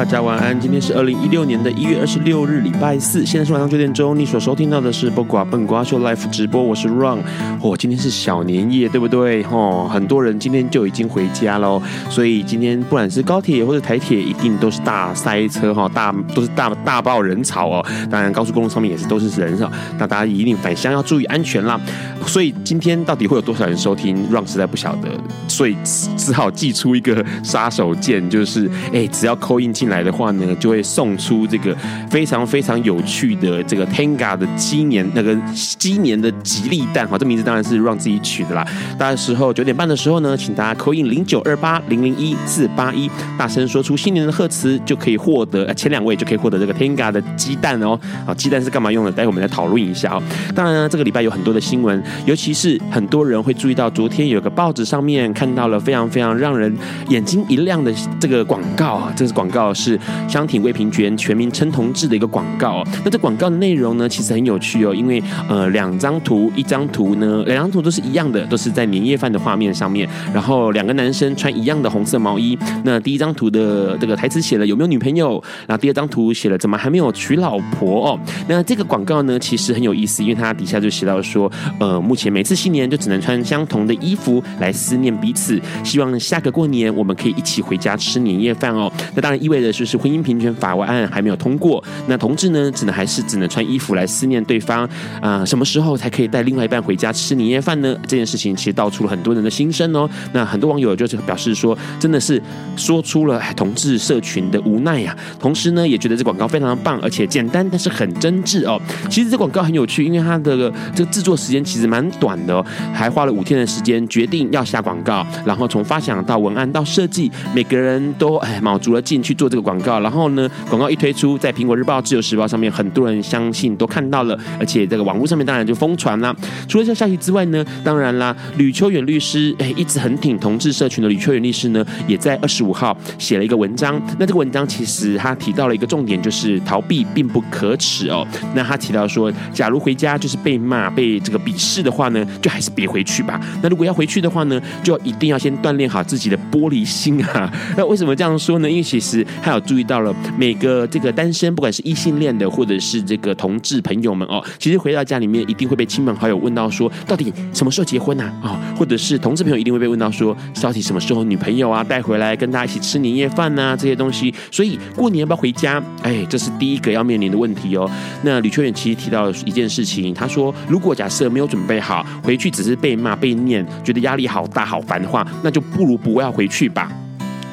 大家晚安，今天是二零一六年的一月二十六日，礼拜四，现在是晚上九点钟。你所收听到的是不瓜笨瓜秀 Live 直播，我是 Ron。哦，今天是小年夜，对不对？哦，很多人今天就已经回家喽，所以今天不管是高铁或者台铁，一定都是大塞车哈，大都是大大爆人潮哦。当然，高速公路上面也是都是人潮，那大家一定返乡要注意安全啦。所以今天到底会有多少人收听，Ron 实在不晓得，所以只好祭出一个杀手锏，就是哎，只要扣印进来的话呢，就会送出这个非常非常有趣的这个 Tenga 的鸡年那个鸡年的吉利蛋哈，这名字当然是让自己取的啦。到时候九点半的时候呢，请大家 call in 零九二八零零一四八一，大声说出新年的贺词，就可以获得前两位就可以获得这个 Tenga 的鸡蛋哦。啊，鸡蛋是干嘛用的？待会我们来讨论一下哦。当然呢，这个礼拜有很多的新闻，尤其是很多人会注意到，昨天有个报纸上面看到了非常非常让人眼睛一亮的这个广告啊，这个是广告是。相挺未平权，全民称同志的一个广告。那这广告的内容呢，其实很有趣哦，因为呃两张图，一张图呢，两张图都是一样的，都是在年夜饭的画面上面。然后两个男生穿一样的红色毛衣。那第一张图的这个台词写了有没有女朋友？然后第二张图写了怎么还没有娶老婆哦？那这个广告呢，其实很有意思，因为它底下就写到说，呃，目前每次新年就只能穿相同的衣服来思念彼此，希望下个过年我们可以一起回家吃年夜饭哦。那当然意味着就是。婚姻平权法案还没有通过，那同志呢，只能还是只能穿衣服来思念对方啊、什么时候才可以带另外一半回家吃年夜饭呢？这件事情其实道出了很多人的心声哦。那很多网友就是表示说，真的是说出了同志社群的无奈呀、同时呢，也觉得这广告非常的棒，而且简单，但是很真挚哦。其实这广告很有趣，因为它的这个制作时间其实蛮短的哦，还花了五天的时间决定要下广告，然后从发想到文案到设计，每个人都哎卯足了劲去做这个广告。然后呢，广告一推出，在苹果日报、自由时报上面，很多人相信都看到了，而且这个网络上面当然就疯传啦。除了这消息之外呢，当然啦，吕秋远律师，哎，一直很挺同志社群的吕秋远律师呢，也在二十五号写了一个文章。那这个文章其实他提到了一个重点，就是逃避并不可耻哦。那他提到说，假如回家就是被骂、被这个鄙视的话呢，就还是别回去吧。那如果要回去的话呢，就一定要先锻炼好自己的玻璃心啊。那为什么这样说呢？因为其实他有注意到了每个这个单身，不管是异性恋的，或者是这个同志朋友们哦，其实回到家里面一定会被亲朋好友问到说，到底什么时候结婚呐？啊，或者是同志朋友一定会被问到说，到底什么时候女朋友啊带回来跟大家一起吃年夜饭呐？这些东西，所以过年要不要回家？哎，这是第一个要面临的问题哦。那吕秋远其实提到一件事情，他说，如果假设没有准备好，回去只是被骂被念，觉得压力好大好烦的话，那就不如不要回去吧。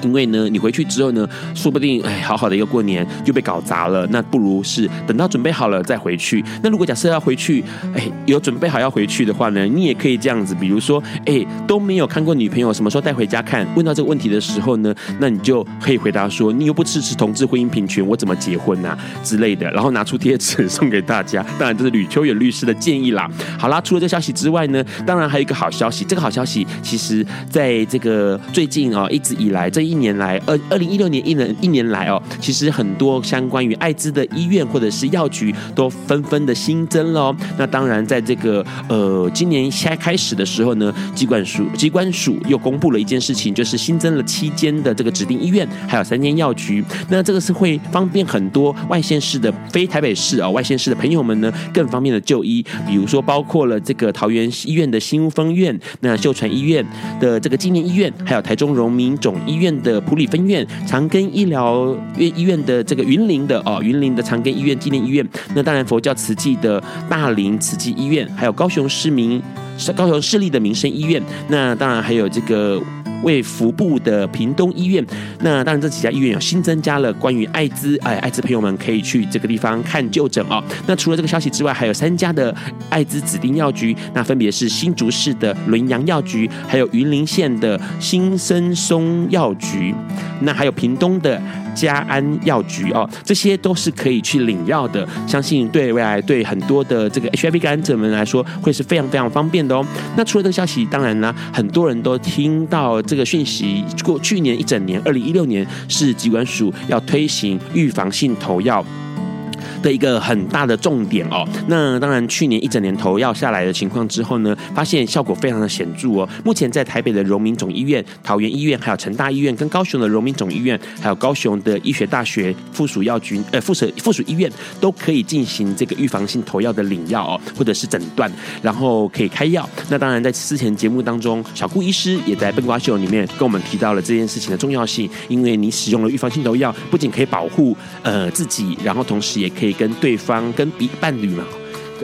因为呢，你回去之后呢，说不定哎，好好的一个过年就被搞砸了。那不如是等到准备好了再回去。那如果假设要回去，哎，有准备好要回去的话呢，你也可以这样子，比如说，哎，都没有看过女朋友，什么时候带回家看？问到这个问题的时候呢，那你就可以回答说，你又不支持同志婚姻平权，我怎么结婚啊之类的。然后拿出贴纸送给大家。当然，这是吕秋远律师的建议啦。好啦，除了这消息之外呢，当然还有一个好消息。这个好消息其实在这个最近啊，一直以来这。一年来，二二零一六年一年一年来哦，其实很多相关于艾滋的医院或者是药局都纷纷的新增了哦。那当然，在这个呃今年开开始的时候呢，机管署机关署又公布了一件事情，就是新增了七间的这个指定医院，还有三间药局。那这个是会方便很多外县市的非台北市啊、外县市的朋友们呢，更方便的就医。比如说，包括了这个桃园医院的新屋分院，那秀传医院的这个纪念医院，还有台中荣民总医院。的普里分院、长庚医疗院医院的这个云林的哦，云林的长庚医院纪念医院。那当然佛教慈济的大林慈济医院，还有高雄市民高雄市立的民生医院。那当然还有这个。为福部的屏东医院，那当然这几家医院有新增加了关于艾滋，哎，艾滋朋友们可以去这个地方看就诊哦。那除了这个消息之外，还有三家的艾滋指定药局，那分别是新竹市的伦阳药局，还有云林县的新生松药局，那还有屏东的。嘉安药局哦，这些都是可以去领药的，相信对未来对很多的这个 HIV 感染者们来说会是非常非常方便的哦。那除了这个消息，当然呢，很多人都听到这个讯息。过去年一整年，二零一六年是疾管署要推行预防性投药。的一个很大的重点哦，那当然去年一整年投药下来的情况之后呢，发现效果非常的显著哦。目前在台北的荣民总医院、桃园医院、还有成大医院，跟高雄的荣民总医院，还有高雄的医学大学附属药局呃附属附属医院，都可以进行这个预防性投药的领药哦，或者是诊断，然后可以开药。那当然在之前节目当中，小顾医师也在笨瓜秀里面跟我们提到了这件事情的重要性，因为你使用了预防性投药，不仅可以保护呃自己，然后同时也可以。以跟对方、跟彼伴侣嘛，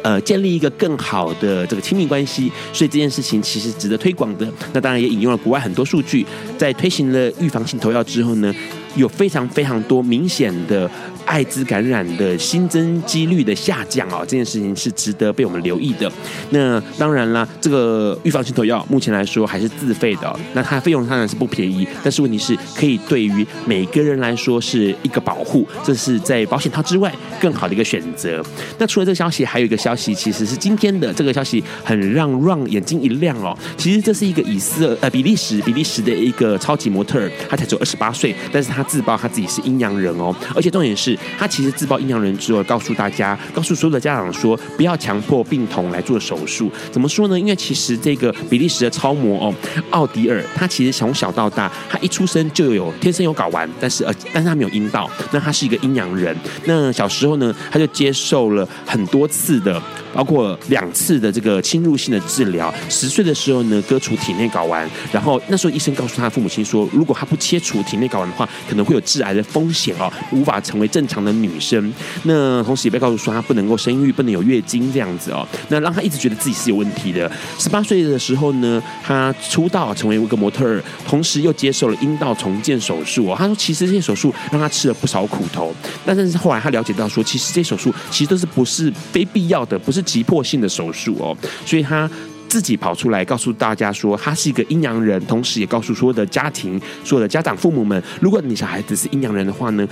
呃，建立一个更好的这个亲密关系，所以这件事情其实值得推广的。那当然也引用了国外很多数据，在推行了预防性投药之后呢，有非常非常多明显的。艾滋感染的新增几率的下降哦，这件事情是值得被我们留意的。那当然啦，这个预防性投药目前来说还是自费的，那它费用当然是不便宜，但是问题是可以对于每个人来说是一个保护，这是在保险套之外更好的一个选择。那除了这个消息，还有一个消息，其实是今天的这个消息很让 Ron 眼睛一亮哦。其实这是一个以色呃比利时比利时的一个超级模特儿，他才只有二十八岁，但是他自曝他自己是阴阳人哦，而且重点是。他其实自曝阴阳人之后，告诉大家，告诉所有的家长说，不要强迫病童来做手术。怎么说呢？因为其实这个比利时的超模哦，奥迪尔，他其实从小到大，他一出生就有天生有睾丸，但是呃，但是他没有阴道。那他是一个阴阳人。那小时候呢，他就接受了很多次的，包括两次的这个侵入性的治疗。十岁的时候呢，割除体内睾丸，然后那时候医生告诉他的父母亲说，如果他不切除体内睾丸的话，可能会有致癌的风险哦，无法成为正正。常的女生，那同时也被告诉说她不能够生育，不能有月经这样子哦，那让她一直觉得自己是有问题的。十八岁的时候呢，她出道成为一个模特儿，同时又接受了阴道重建手术哦。她说，其实这些手术让她吃了不少苦头，但是后来她了解到说，其实这些手术其实都是不是非必要的，不是急迫性的手术哦，所以她自己跑出来告诉大家说，她是一个阴阳人，同时也告诉所有的家庭、所有的家长、父母们，如果你小孩子是阴阳人的话呢，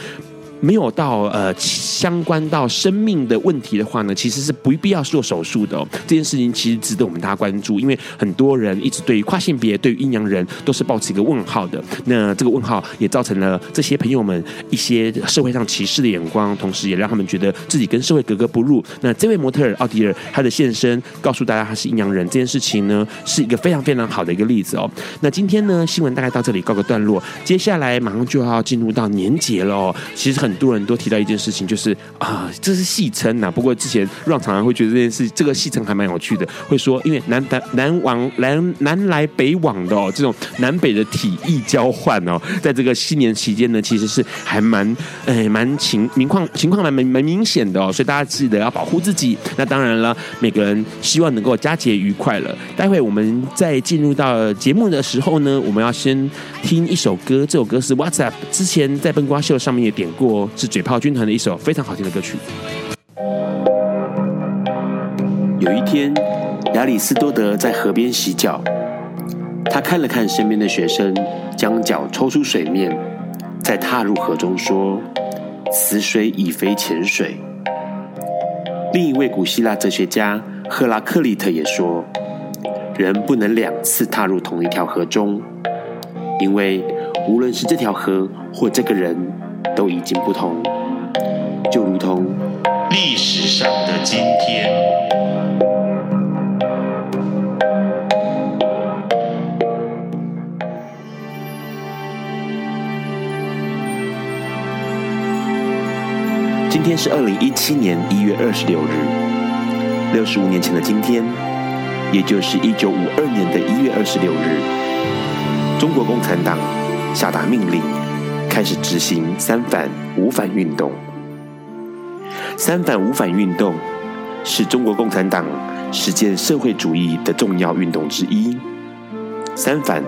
没有到呃相关到生命的问题的话呢，其实是不必要做手术的哦。这件事情其实值得我们大家关注，因为很多人一直对于跨性别、对于阴阳人都是抱持一个问号的。那这个问号也造成了这些朋友们一些社会上歧视的眼光，同时也让他们觉得自己跟社会格格不入。那这位模特儿奥迪尔，他的现身告诉大家他是阴阳人这件事情呢，是一个非常非常好的一个例子哦。那今天呢，新闻大概到这里告个段落，接下来马上就要进入到年节了哦。其实很。很多人都提到一件事情，就是啊，这是戏称呐。不过之前让常常会觉得这件事，这个戏称还蛮有趣的。会说，因为南南南往南南来北往的哦，这种南北的体意交换哦，在这个新年期间呢，其实是还蛮诶蛮情情况情况蛮蛮蛮明显的哦。所以大家记得要保护自己。那当然了，每个人希望能够佳节愉快了。待会我们在进入到节目的时候呢，我们要先听一首歌。这首歌是 WhatsApp 之前在笨瓜秀上面也点过。是嘴炮军团的一首非常好听的歌曲。有一天，亚里斯多德在河边洗脚，他看了看身边的学生，将脚抽出水面，再踏入河中，说：“此水已非前水。”另一位古希腊哲学家赫拉克利特也说：“人不能两次踏入同一条河中，因为无论是这条河或这个人。”都已经不同，就如同历史上的今天。今天是二零一七年一月二十六日，六十五年前的今天，也就是一九五二年的一月二十六日，中国共产党。下达命令，开始执行三反五反运动。三反五反运动是中国共产党实践社会主义的重要运动之一。三反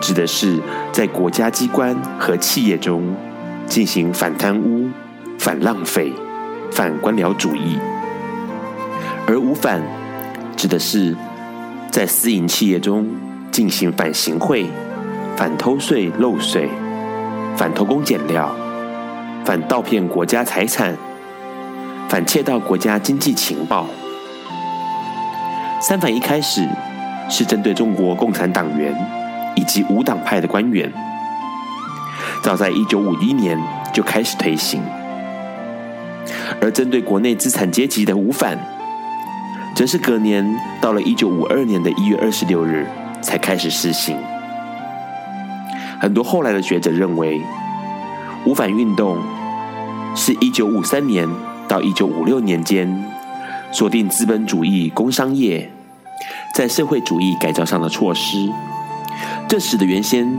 指的是在国家机关和企业中进行反贪污、反浪费、反官僚主义，而五反指的是在私营企业中进行反行贿、反偷税漏税、反偷工减料、反盗骗国家财产。反窃盗国家经济情报。三反一开始是针对中国共产党员以及无党派的官员，早在一九五一年就开始推行；而针对国内资产阶级的五反，则是隔年到了一九五二年的一月二十六日才开始施行。很多后来的学者认为，五反运动是一九五三年。到一九五六年间，锁定资本主义工商业在社会主义改造上的措施，这使得原先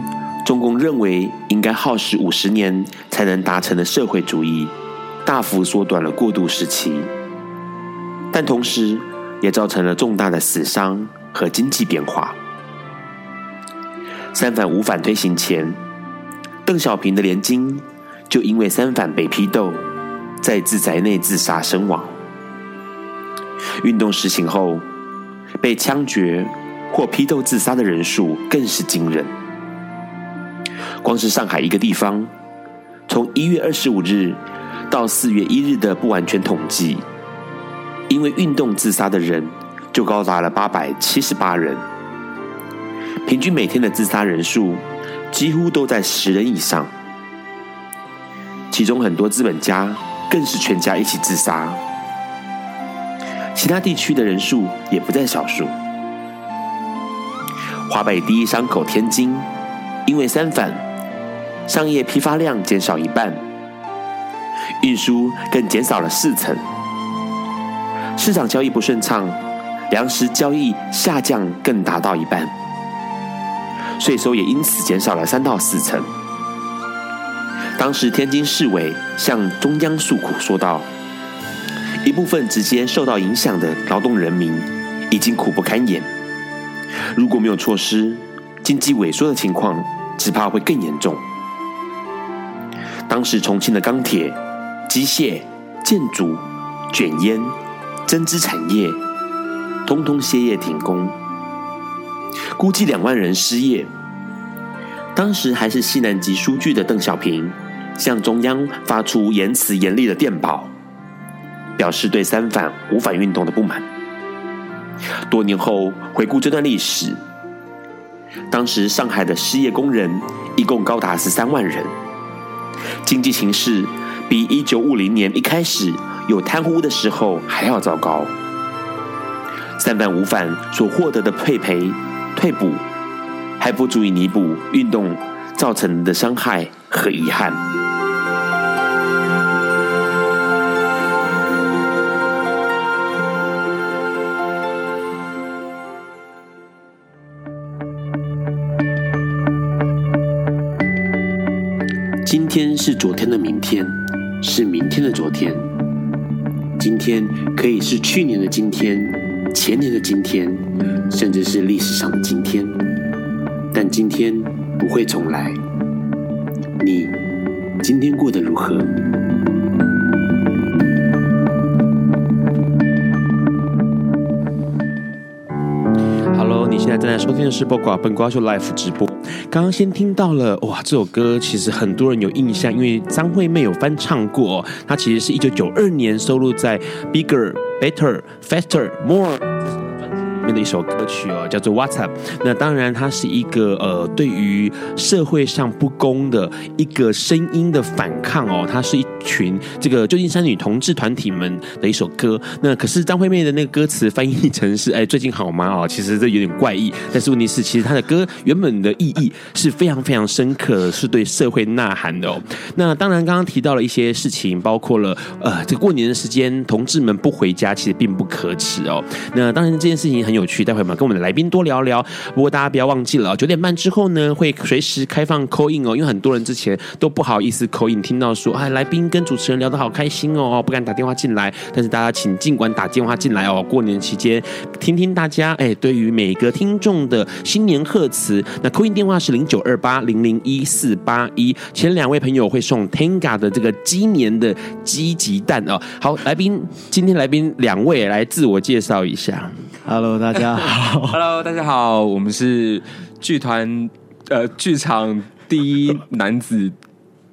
中共认为应该耗时五十年才能达成的社会主义，大幅缩短了过渡时期，但同时也造成了重大的死伤和经济变化。三反五反推行前，邓小平的联经就因为三反被批斗。在自宅内自杀身亡。运动实行后，被枪决或批斗自杀的人数更是惊人。光是上海一个地方，从一月二十五日到四月一日的不完全统计，因为运动自杀的人就高达了八百七十八人，平均每天的自杀人数几乎都在十人以上，其中很多资本家。更是全家一起自杀，其他地区的人数也不在少数。华北第一商口天津，因为三反，商业批发量减少一半，运输更减少了四成，市场交易不顺畅，粮食交易下降更达到一半，税收也因此减少了三到四成。当时天津市委向中央诉苦说道：“一部分直接受到影响的劳动人民已经苦不堪言，如果没有措施，经济萎缩的情况只怕会更严重。”当时重庆的钢铁、机械、建筑、卷烟、针织产业，通通歇业停工，估计两万人失业。当时还是西南极书记的邓小平。向中央发出言辞严厉的电报，表示对三反五反运动的不满。多年后回顾这段历史，当时上海的失业工人一共高达十三万人，经济形势比一九五零年一开始有贪污的时候还要糟糕。三反五反所获得的退赔、退补，还不足以弥补运动造成的伤害和遗憾。今天是昨天的明天，是明天的昨天。今天可以是去年的今天，前年的今天，甚至是历史上的今天。但今天不会重来。你今天过得如何？你现在正在收听的是《播客本瓜秀》Life 直播。刚刚先听到了，哇，这首歌其实很多人有印象，因为张惠妹有翻唱过。它其实是一九九二年收录在《Bigger, Better, Faster, More》里面的一首歌曲哦，叫做《What's Up》。那当然，它是一个呃，对于社会上不公的一个声音的反抗哦，它是一。群这个旧金山女同志团体们的一首歌。那可是张惠妹的那个歌词翻译成是“哎，最近好吗？”哦，其实这有点怪异。但是问题是，其实她的歌原本的意义是非常非常深刻的，是对社会呐喊的哦。那当然，刚刚提到了一些事情，包括了呃，这个过年的时间，同志们不回家其实并不可耻哦。那当然这件事情很有趣，待会我们跟我们的来宾多聊聊。不过大家不要忘记了，九点半之后呢，会随时开放 call in 哦，因为很多人之前都不好意思 call in，听到说哎，来宾跟主持人聊得好开心哦，不敢打电话进来。但是大家请尽管打电话进来哦，过年期间听听大家哎，对于每个听众的新年贺词。那 call in 电话是零九二八零零一四八一，前两位朋友会送 Tenga 的这个鸡年的鸡鸡蛋哦。好，来宾，今天来宾两位来自我介绍一下。Hello，大家好。Hello，大家好，我们是剧团呃剧场第一男子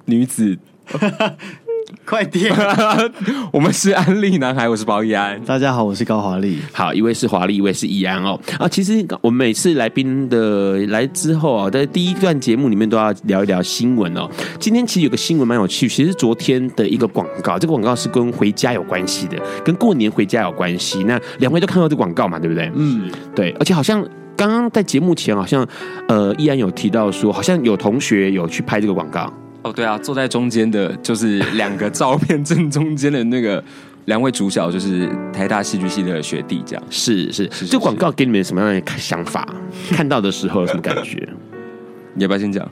女子。快点！我们是安利男孩，我是包奕安。大家好，我是高华丽。好，一位是华丽，一位是易安哦。啊，其实我们每次来宾的来之后啊，在第一段节目里面都要聊一聊新闻哦。今天其实有个新闻蛮有趣，其实昨天的一个广告，这个广告是跟回家有关系的，跟过年回家有关系。那两位都看到这广告嘛，对不对？嗯，对。而且好像刚刚在节目前，好像呃，奕安有提到说，好像有同学有去拍这个广告。哦，对啊，坐在中间的就是两个照片正中间的那个两位主角，就是台大戏剧系的学弟，这样。是是是，这广告给你们什么样的想法？看到的时候有什么感觉？你要不要先讲？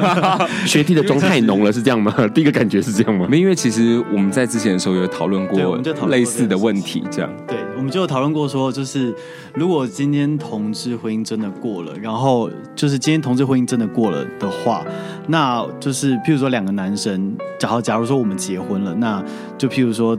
学弟的妆太浓了，是这样吗？第一个感觉是这样吗？没，因为其实我们在之前的时候有讨论过，类似的问题，这样。对，我们就有讨论过说，就是如果今天同志婚姻真的过了，然后就是今天同志婚姻真的过了的话，那就是譬如说两个男生，假如假如说我们结婚了，那就譬如说。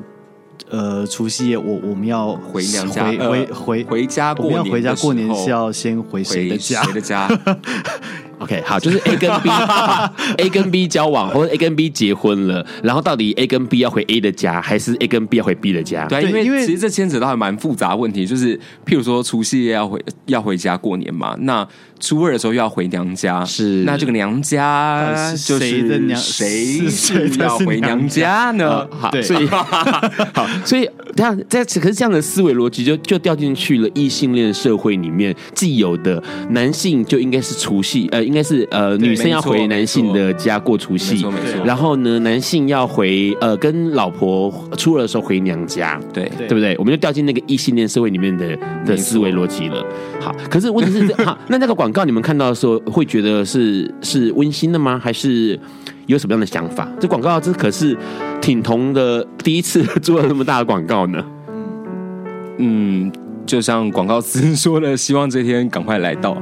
呃，除夕夜我我们要回娘家，回回回回家过年。我们要回家过年是要先回谁的家？谁的家？OK，好，就是 A 跟 B，A 跟 B 交往，或者 A 跟 B 结婚了，然后到底 A 跟 B 要回 A 的家，还是 A 跟 B 要回 B 的家？对，因为因为其实这牵扯到还蛮复杂的问题，就是譬如说除夕夜要回要回家过年嘛，那。初二的时候又要回娘家，是那这个娘家就是谁的娘？谁是要回娘家呢？好，所以 好，所以这样在可是这样的思维逻辑就就掉进去了异性恋社会里面既有的男性就应该是除夕，呃，应该是呃女生要回男性的家过除夕，没错没错。然后呢，男性要回呃跟老婆初二的时候回娘家，对对不对？我们就掉进那个异性恋社会里面的的思维逻辑了。好，可是问题是，好，那那个广。告你们看到的时候会觉得是是温馨的吗？还是有什么样的想法？这广告这可是挺同的第一次做了那么大的广告呢。嗯，就像广告词说的，希望这天赶快来到。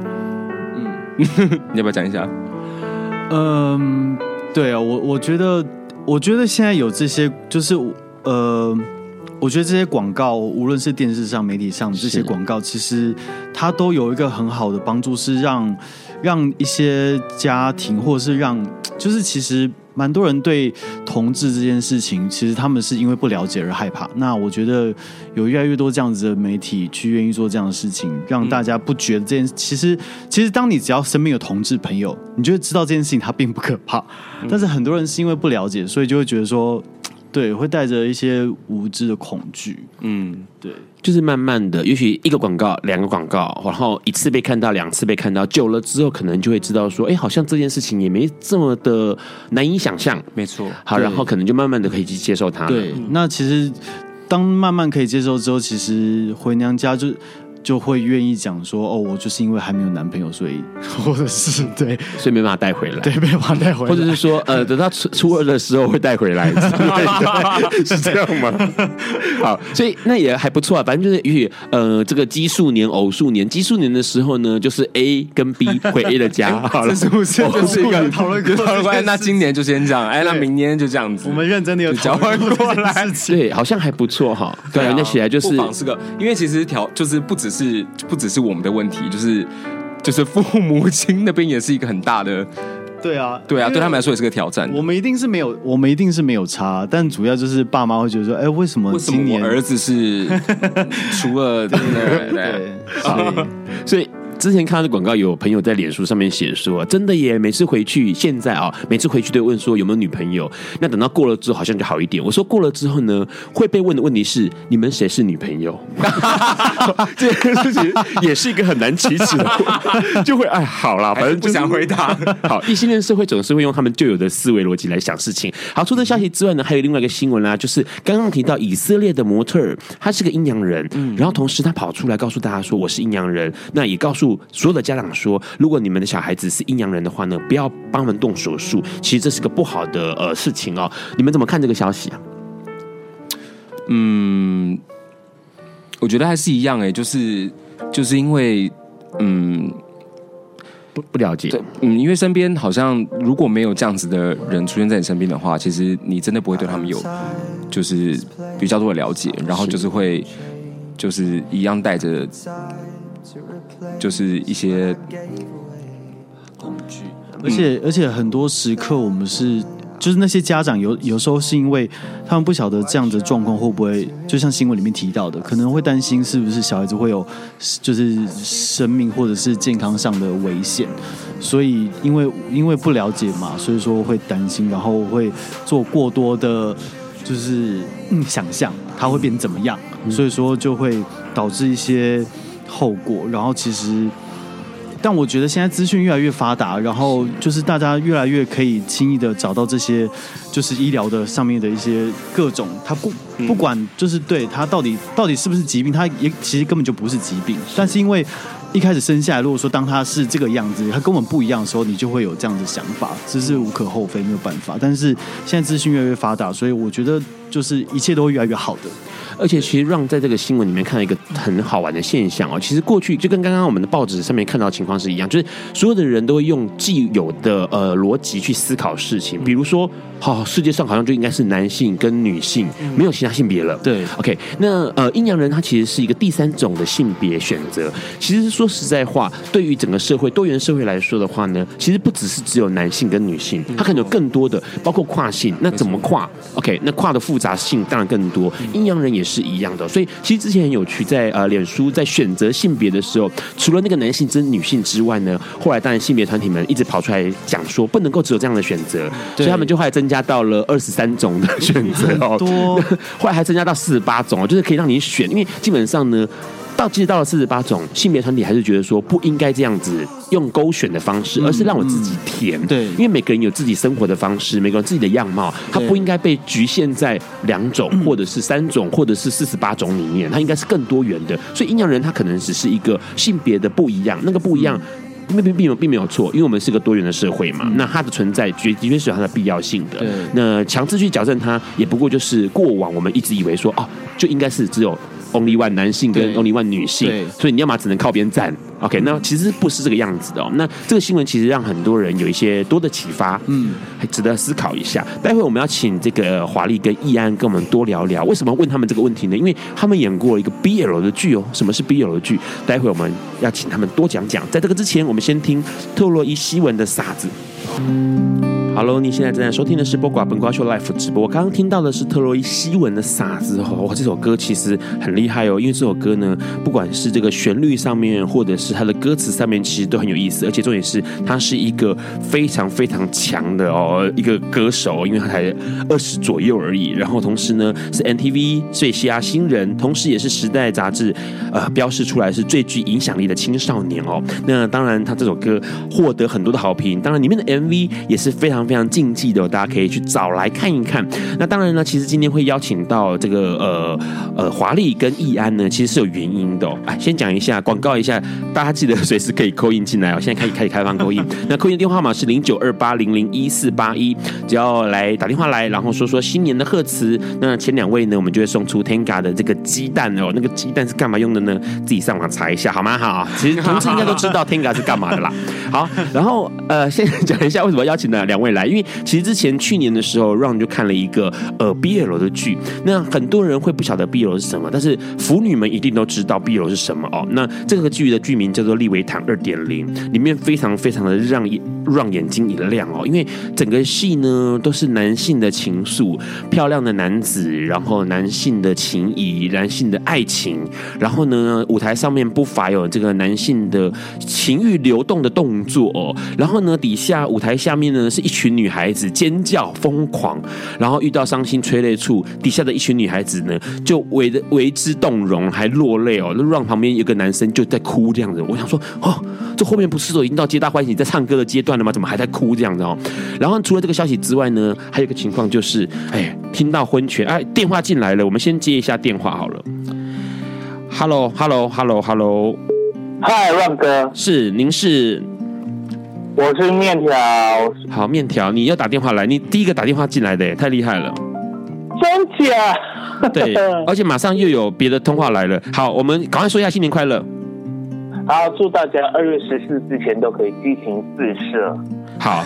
嗯，你要不要讲一下？嗯，对啊，我我觉得，我觉得现在有这些，就是呃。我觉得这些广告，无论是电视上、媒体上这些广告，其实它都有一个很好的帮助，是让让一些家庭，或者是让，就是其实蛮多人对同志这件事情，其实他们是因为不了解而害怕。那我觉得有越来越多这样子的媒体去愿意做这样的事情，让大家不觉得这件事，其实其实当你只要身边有同志朋友，你就会知道这件事情它并不可怕。但是很多人是因为不了解，所以就会觉得说。对，会带着一些无知的恐惧。嗯，对，就是慢慢的，也许一个广告、两个广告，然后一次被看到，两次被看到，久了之后，可能就会知道说，哎，好像这件事情也没这么的难以想象。没错，好，然后可能就慢慢的可以去接受它。对，那其实当慢慢可以接受之后，其实回娘家就。就会愿意讲说哦，我就是因为还没有男朋友，所以或者是对，所以没办法带回来，对，没办法带回来，或者是说呃，等到初初二的时候会带回来，对 对是这样吗？好，所以那也还不错啊，反正就是与呃这个奇数年、偶数年，奇数年的时候呢，就是 A 跟 B 回 A 的家，好了，是不是？就是一个讨论讨论？那今年就先这样，哎，那明年就这样子，我们认真的有交换过来，对，好像还不错哈，对，人家起来就是是个，因为其实调就是不只是不只是我们的问题，就是就是父母亲那边也是一个很大的，对啊，对啊，对他们来说也是个挑战。我们一定是没有，我们一定是没有差，但主要就是爸妈会觉得说，哎，为什么今年儿子是 除了？对对对，所以。所以之前看到的广告，有朋友在脸书上面写说，真的耶，每次回去，现在啊，每次回去都问说有没有女朋友。那等到过了之后，好像就好一点。我说过了之后呢，会被问的问题是，你们谁是女朋友？这件事情也是一个很难启齿的，就会哎，好啦，反正、就是、不想回答。好，异性恋社会总是会用他们旧有的思维逻辑来想事情。好，除了消息之外呢，还有另外一个新闻啦、啊，就是刚刚提到以色列的模特儿，他是个阴阳人，嗯，然后同时他跑出来告诉大家说我是阴阳人，那也告诉所有的家长说，如果你们的小孩子是阴阳人的话呢，不要帮他们动手术，其实这是个不好的呃事情哦。你们怎么看这个消息啊？嗯，我觉得还是一样哎，就是就是因为嗯。不不了解，嗯，因为身边好像如果没有这样子的人出现在你身边的话，其实你真的不会对他们有就是比较多的了解，然后就是会就是一样带着就是一些恐惧，而且而且很多时刻我们是。就是那些家长有有时候是因为他们不晓得这样的状况会不会，就像新闻里面提到的，可能会担心是不是小孩子会有就是生命或者是健康上的危险，所以因为因为不了解嘛，所以说会担心，然后会做过多的，就是想象他会变怎么样，所以说就会导致一些后果，然后其实。但我觉得现在资讯越来越发达，然后就是大家越来越可以轻易的找到这些，就是医疗的上面的一些各种，它不不管就是对它到底到底是不是疾病，它也其实根本就不是疾病，但是因为一开始生下来，如果说当他是这个样子，他跟我们不一样的时候，你就会有这样的想法，这是无可厚非，没有办法。但是现在资讯越来越发达，所以我觉得就是一切都会越来越好的。而且其实让在这个新闻里面看到一个很好玩的现象哦，其实过去就跟刚刚我们的报纸上面看到的情况是一样，就是所有的人都会用既有的呃逻辑去思考事情，比如说，好、哦，世界上好像就应该是男性跟女性，没有其他性别了。对，OK，那呃阴阳人他其实是一个第三种的性别选择。其实说实在话，对于整个社会多元社会来说的话呢，其实不只是只有男性跟女性，他可能有更多的，包括跨性。那怎么跨？OK，那跨的复杂性当然更多。阴阳人也是一样的，所以其实之前很有趣，在呃脸书在选择性别的时候，除了那个男性跟女性之外呢，后来当然性别团体们一直跑出来讲说，不能够只有这样的选择，所以他们就后来增加到了二十三种的选择哦，多，后来还增加到四十八种哦，就是可以让你选，因为基本上呢。到其实到了四十八种性别团体，还是觉得说不应该这样子用勾选的方式，而是让我自己填。对，因为每个人有自己生活的方式，每个人自己的样貌，他不应该被局限在两种，或者是三种，或者是四十八种里面，他应该是更多元的。所以阴阳人他可能只是一个性别的不一样，那个不一样，并并并没有错，因为我们是个多元的社会嘛。那它的存在，绝的确是有它的必要性的。那强制去矫正它，也不过就是过往我们一直以为说，哦，就应该是只有。Only one 男性跟 Only one 女性，所以你要么只能靠边站，OK？那其实不是这个样子的哦。那这个新闻其实让很多人有一些多的启发，嗯，还值得思考一下。待会我们要请这个华丽跟易安跟我们多聊聊，为什么问他们这个问题呢？因为他们演过一个 BL 的剧哦。什么是 BL 的剧？待会我们要请他们多讲讲。在这个之前，我们先听特洛伊希文的傻子。Hello，你现在正在收听的是播瓜本瓜秀 Life 直播。我刚刚听到的是特洛伊希文的傻子哦，哇这首歌其实很厉害哦，因为这首歌呢，不管是这个旋律上面，或者是它的歌词上面，其实都很有意思。而且重点是，他是一个非常非常强的哦一个歌手，因为他才二十左右而已。然后同时呢，是 MTV 最佳新人，同时也是时代杂志呃标示出来是最具影响力的青少年哦。那当然，他这首歌获得很多的好评，当然里面的 MV 也是非常。非常禁忌的，大家可以去找来看一看。那当然呢，其实今天会邀请到这个呃呃华丽跟易安呢，其实是有原因的哦。哎，先讲一下，广告一下，大家记得随时可以扣印进来哦。现在开始开始开放扣印，那扣印电话号码是零九二八零零一四八一，只要来打电话来，然后说说新年的贺词。那前两位呢，我们就会送出 Tenga 的这个鸡蛋哦。那个鸡蛋是干嘛用的呢？自己上网查一下好吗？好，其实同事应该都知道 Tenga 是干嘛的啦。好，然后呃，先讲一下为什么邀请了两位。来，因为其实之前去年的时候，Ron 就看了一个呃 BL 的剧，那很多人会不晓得 BL 是什么，但是腐女们一定都知道 BL 是什么哦。那这个剧的剧名叫做《利维坦二点零》，里面非常非常的让眼让眼睛一亮哦，因为整个戏呢都是男性的情愫，漂亮的男子，然后男性的情谊，男性的爱情，然后呢舞台上面不乏有这个男性的情欲流动的动作哦，然后呢底下舞台下面呢是一群女孩子尖叫疯狂，然后遇到伤心催泪处，底下的一群女孩子呢就为的为之动容，还落泪哦，那让旁边有个男生就在哭这样子，我想说哦，这后面不是都已经到皆大欢喜在唱歌的阶段了吗？怎么还在哭这样子哦？然后除了这个消息之外呢，还有一个情况就是，哎，听到婚权，哎，电话进来了，我们先接一下电话好了。Hello，Hello，Hello，Hello，嗨，Ron 哥，是，您是？我是面条。好，面条，你要打电话来，你第一个打电话进来的，太厉害了。真假？对，而且马上又有别的通话来了。好，我们赶快说一下新年快乐。好，祝大家二月十四之前都可以激情四射。好，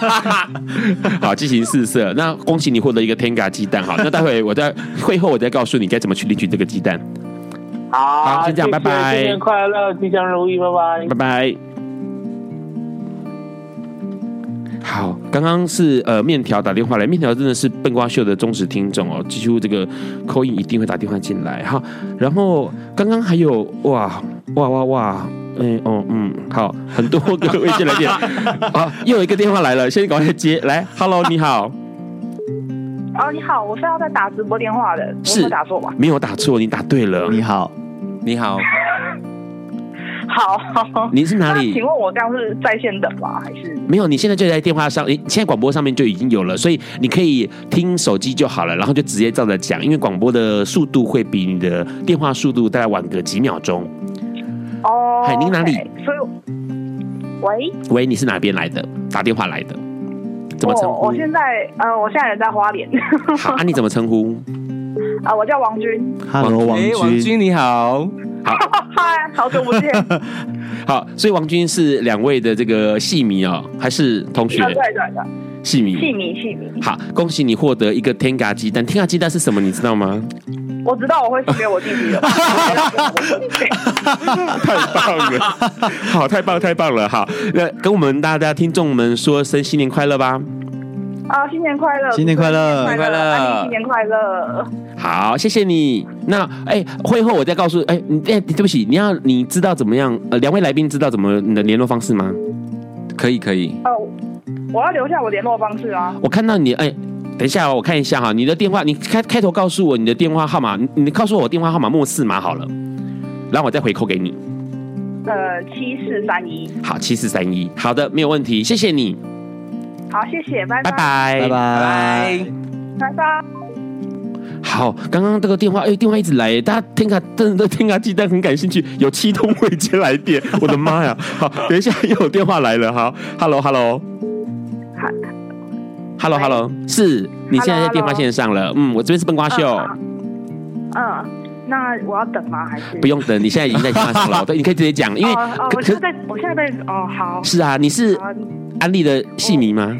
好，激情四射。那恭喜你获得一个 Tenga 鸡蛋。好，那待会我在会后我再告诉你该怎么去领取这个鸡蛋。好，好，先这样，谢谢拜拜。新年快乐，吉祥如意，拜拜，拜拜。好，刚刚是呃面条打电话来，面条真的是笨瓜秀的忠实听众哦，几乎这个 call in 一定会打电话进来。哈，然后刚刚还有哇哇哇哇，嗯哦嗯，好，很多个微信来电，好，又有一个电话来了，先赶快接来，Hello，你好。哦，你好，我是要在打直播电话的，是，我打错吧？没有打错，你打对了。你好，你好，好，你是哪里？请问我这样是在线等吗？还是没有？你现在就在电话上，诶，现在广播上面就已经有了，所以你可以听手机就好了，然后就直接照着讲，因为广播的速度会比你的电话速度大概晚个几秒钟。哦，嗨，您哪里？所以，喂，喂，你是哪边来的？打电话来的？怎么称呼？我现在呃，我现在人在花莲。好，啊，你怎么称呼？啊，我叫王军。Hello，王军，王军你好。好，嗨，好久不见。好，所以王军是两位的这个戏迷哦，还是同学？对对对，戏迷，戏迷，戏迷。好，恭喜你获得一个天嘎鸡蛋。天嘎鸡蛋是什么？你知道吗？我知道，我会送给我弟弟的。太棒了！好，太棒，太棒了！好，那跟我们大家听众们说声新年快乐吧！啊，新年快乐！新年快乐！新年快乐！新年快乐！好，谢谢你。那哎，会后我再告诉哎，你哎，对不起，你要你知道怎么样？呃，两位来宾知道怎么你的联络方式吗？可以，可以。哦，我要留下我联络方式啊。我看到你哎。等一下，哦我看一下哈，你的电话，你开开头告诉我你的电话号码，你你告诉我我电话号码末四码好了，然后我再回扣给你。呃，七四三一。好，七四三一，好的，没有问题，谢谢你。好，谢谢，拜拜，拜拜，拜拜，拜拜。好，刚刚这个电话，哎，电话一直来，大家听卡，真的听卡鸡蛋很感兴趣，有七通未接来电，我的妈呀！好，等一下又有电话来了，好，Hello，Hello。Hello，Hello，hello, 是你现在在电话线上了。Hello, hello. 嗯，我这边是笨瓜秀。嗯、uh, uh,，那我要等吗？还是不用等？你现在已经在电话上了，对，你可以直接讲。因为，uh, uh, 我现在，我现在在。哦，好。是啊，你是安利的戏迷吗？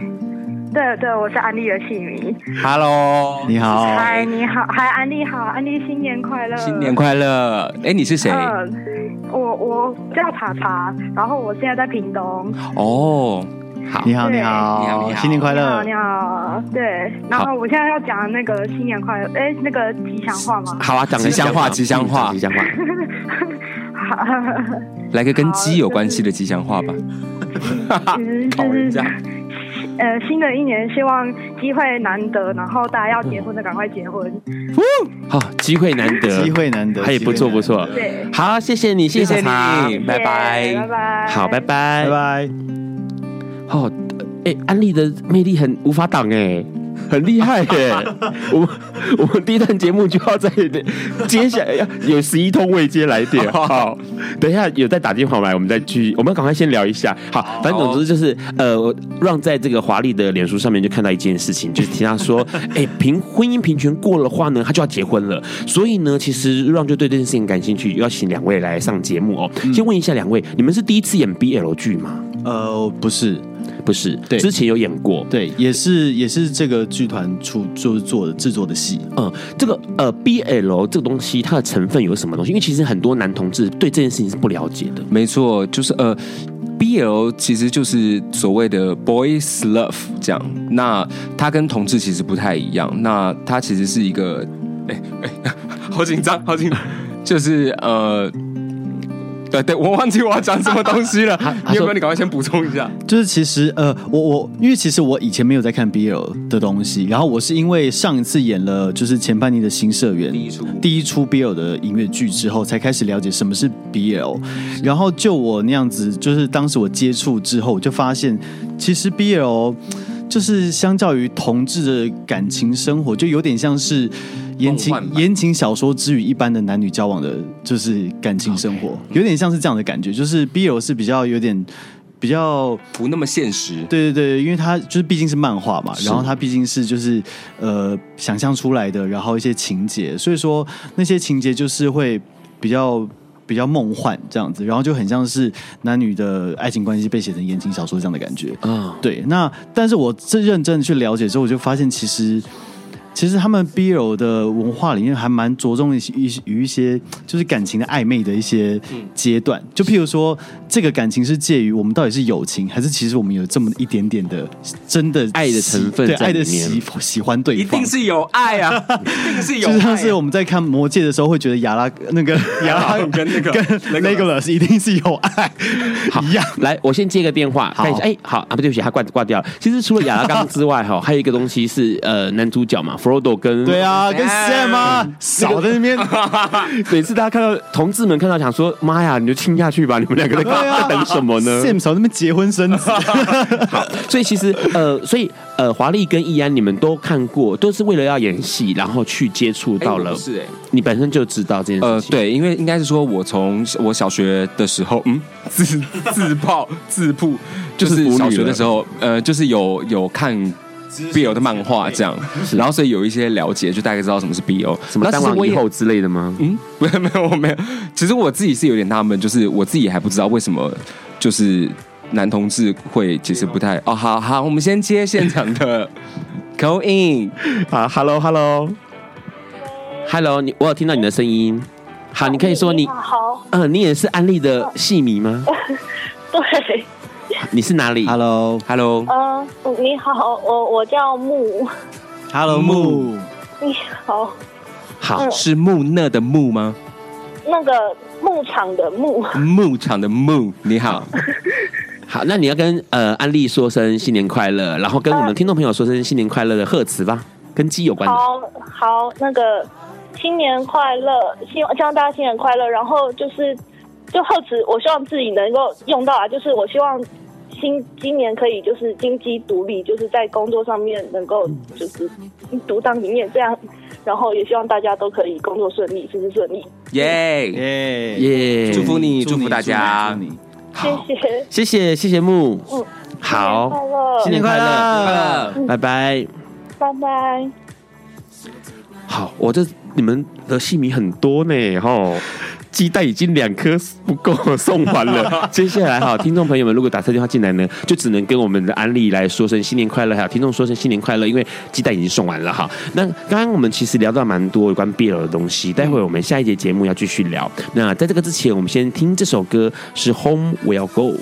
对对，我是安利的戏迷。Hello，你好。嗨，你好，嗨，安利好，安利新年快乐，新年快乐。哎，你是谁？Uh, 我我叫茶茶，然后我现在在屏东。哦。Oh. 好，你好，你好，你好，新年快乐！你好，你好，对。然后我现在要讲那个新年快乐，哎，那个吉祥话吗？好啊，讲吉祥话，吉祥话，吉祥话。来个跟鸡有关系的吉祥话吧。考人家。呃，新的一年希望机会难得，然后大家要结婚的赶快结婚。好，机会难得，机会难得，还也不错不错。对，好，谢谢你，谢谢你，拜拜，拜拜，好，拜拜，拜拜。哦，哎，安利的魅力很无法挡哎，很厉害耶！我们我们第一段节目就要在接下来要有十一通未接来电，好，等一下有再打电话来，我们再继续，我们赶快先聊一下。好，反正总之就是呃，让在这个华丽的脸书上面就看到一件事情，就是听他说，哎，平婚姻平权过了话呢，他就要结婚了。所以呢，其实让就对这件事情感兴趣，邀请两位来上节目哦。先问一下两位，你们是第一次演 BL 剧吗？呃，不是。不是，对之前有演过，对，也是也是这个剧团出就是做的制作的戏。嗯，这个呃 BL 这个东西它的成分有什么东西？因为其实很多男同志对这件事情是不了解的。没错，就是呃，BL 其实就是所谓的 boys love 这样。那它跟同志其实不太一样。那它其实是一个，哎哎，好紧张，好紧张，就是呃。对对，我忘记我要讲什么东西了。你有没有？你赶快先补充一下。就是其实呃，我我因为其实我以前没有在看 BL 的东西，然后我是因为上一次演了就是前半年的新社员第一出第一出 BL 的音乐剧之后，才开始了解什么是 BL。然后就我那样子，就是当时我接触之后，我就发现其实 BL 就是相较于同志的感情生活，就有点像是。言情言情小说之于一般的男女交往的，就是感情生活.有点像是这样的感觉。就是 BL 是比较有点比较不那么现实。对对对，因为它就是毕竟是漫画嘛，然后它毕竟是就是呃想象出来的，然后一些情节，所以说那些情节就是会比较比较梦幻这样子，然后就很像是男女的爱情关系被写成言情小说这样的感觉。嗯，对。那但是我这认真的去了解之后，我就发现其实。其实他们 BL 的文化里面还蛮着重于一于一些就是感情的暧昧的一些阶段，就譬如说这个感情是介于我们到底是友情，还是其实我们有这么一点点的真的爱的成分，对爱的喜喜欢对方，一定是有爱啊，一定是有。就像是我们在看魔戒的时候会觉得亚拉那个 亚拉跟那个跟 Legolas 一定是有爱一样。来，我先接个电话，看一下。哎，好啊，不对不起，他挂挂掉了。其实除了亚拉冈之外，哈，还有一个东西是呃男主角嘛。Frodo 跟对啊，跟 Sam 啊，少在那边。每次大家看到同志们看到，想说妈呀，你就亲下去吧！你们两个在 在等什么呢？Sam 少在那边结婚生子。好，所以其实呃，所以呃，华丽跟易安，你们都看过，都是为了要演戏，然后去接触到了。是哎，你本身就知道这件事情。呃，对，因为应该是说我从我小学的时候，嗯，自自爆自曝，就是小学的时候，呃，就是有有看。BL 的漫画这样，然后所以有一些了解，就大概知道什么是 B O，什么当王以后之类的吗？嗯，没有没有没有，其实我自己是有点纳闷，就是我自己还不知道为什么，就是男同志会其实不太哦，好好，我们先接现场的 call in 啊，Hello Hello Hello，你我有听到你的声音，好，你可以说你好，嗯，你也是安利的戏迷吗？对。你是哪里？Hello，Hello。嗯，你好，我我叫木。Hello，木。你好。好，是木讷的木吗？那个牧场的牧。牧场的牧，你好。好，那你要跟呃安利说声新年快乐，然后跟我们听众朋友说声新年快乐的贺词吧，跟鸡有关的。好好，那个新年快乐，希望希望大家新年快乐。然后就是就贺词，我希望自己能够用到啊，就是我希望。今今年可以就是经济独立，就是在工作上面能够就是独当一面这样，然后也希望大家都可以工作顺利，事事顺利。耶耶耶！祝福你，祝福大家。谢谢，谢谢，谢谢木。嗯，好，新年快乐，新年快乐，拜拜，拜拜。好，我这你们的戏迷很多呢，哈。鸡蛋已经两颗不够送完了，接下来哈，听众朋友们如果打错电话进来呢，就只能跟我们的安利来说声新年快乐，还有听众说声新年快乐，因为鸡蛋已经送完了哈。那刚刚我们其实聊到蛮多有关 BL 的东西，待会我们下一节节目要继续聊。那在这个之前，我们先听这首歌是 Home Will Go。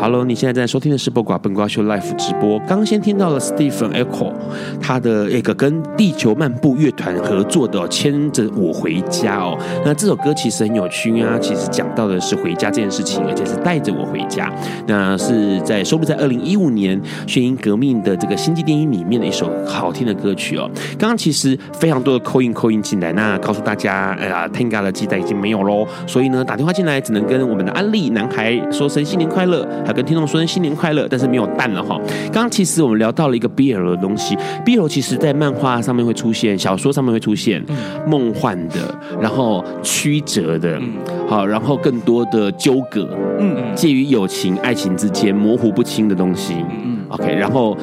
Hello，你现在在收听的是《不寡笨瓜秀》Live 直播。刚先听到了 Stephen Echo 他的一个跟地球漫步乐团合作的《牵着我回家》哦。那这首歌其实很有趣啊，其实讲到的是回家这件事情，而且是带着我回家。那是在收录在二零一五年眩晕革命的这个星际电影里面的一首好听的歌曲哦。刚刚其实非常多的 call in call in 进来，那告诉大家，哎呀，Tenga 的鸡蛋已经没有喽，所以呢，打电话进来只能跟我们的安利男孩说声新年快乐。要跟听众说声新年快乐，但是没有蛋了哈。刚刚其实我们聊到了一个 BL 的东西，BL 其实在漫画上面会出现，小说上面会出现梦幻的，然后曲折的，好，然后更多的纠葛，嗯，介于友情、爱情之间模糊不清的东西，嗯，OK，然后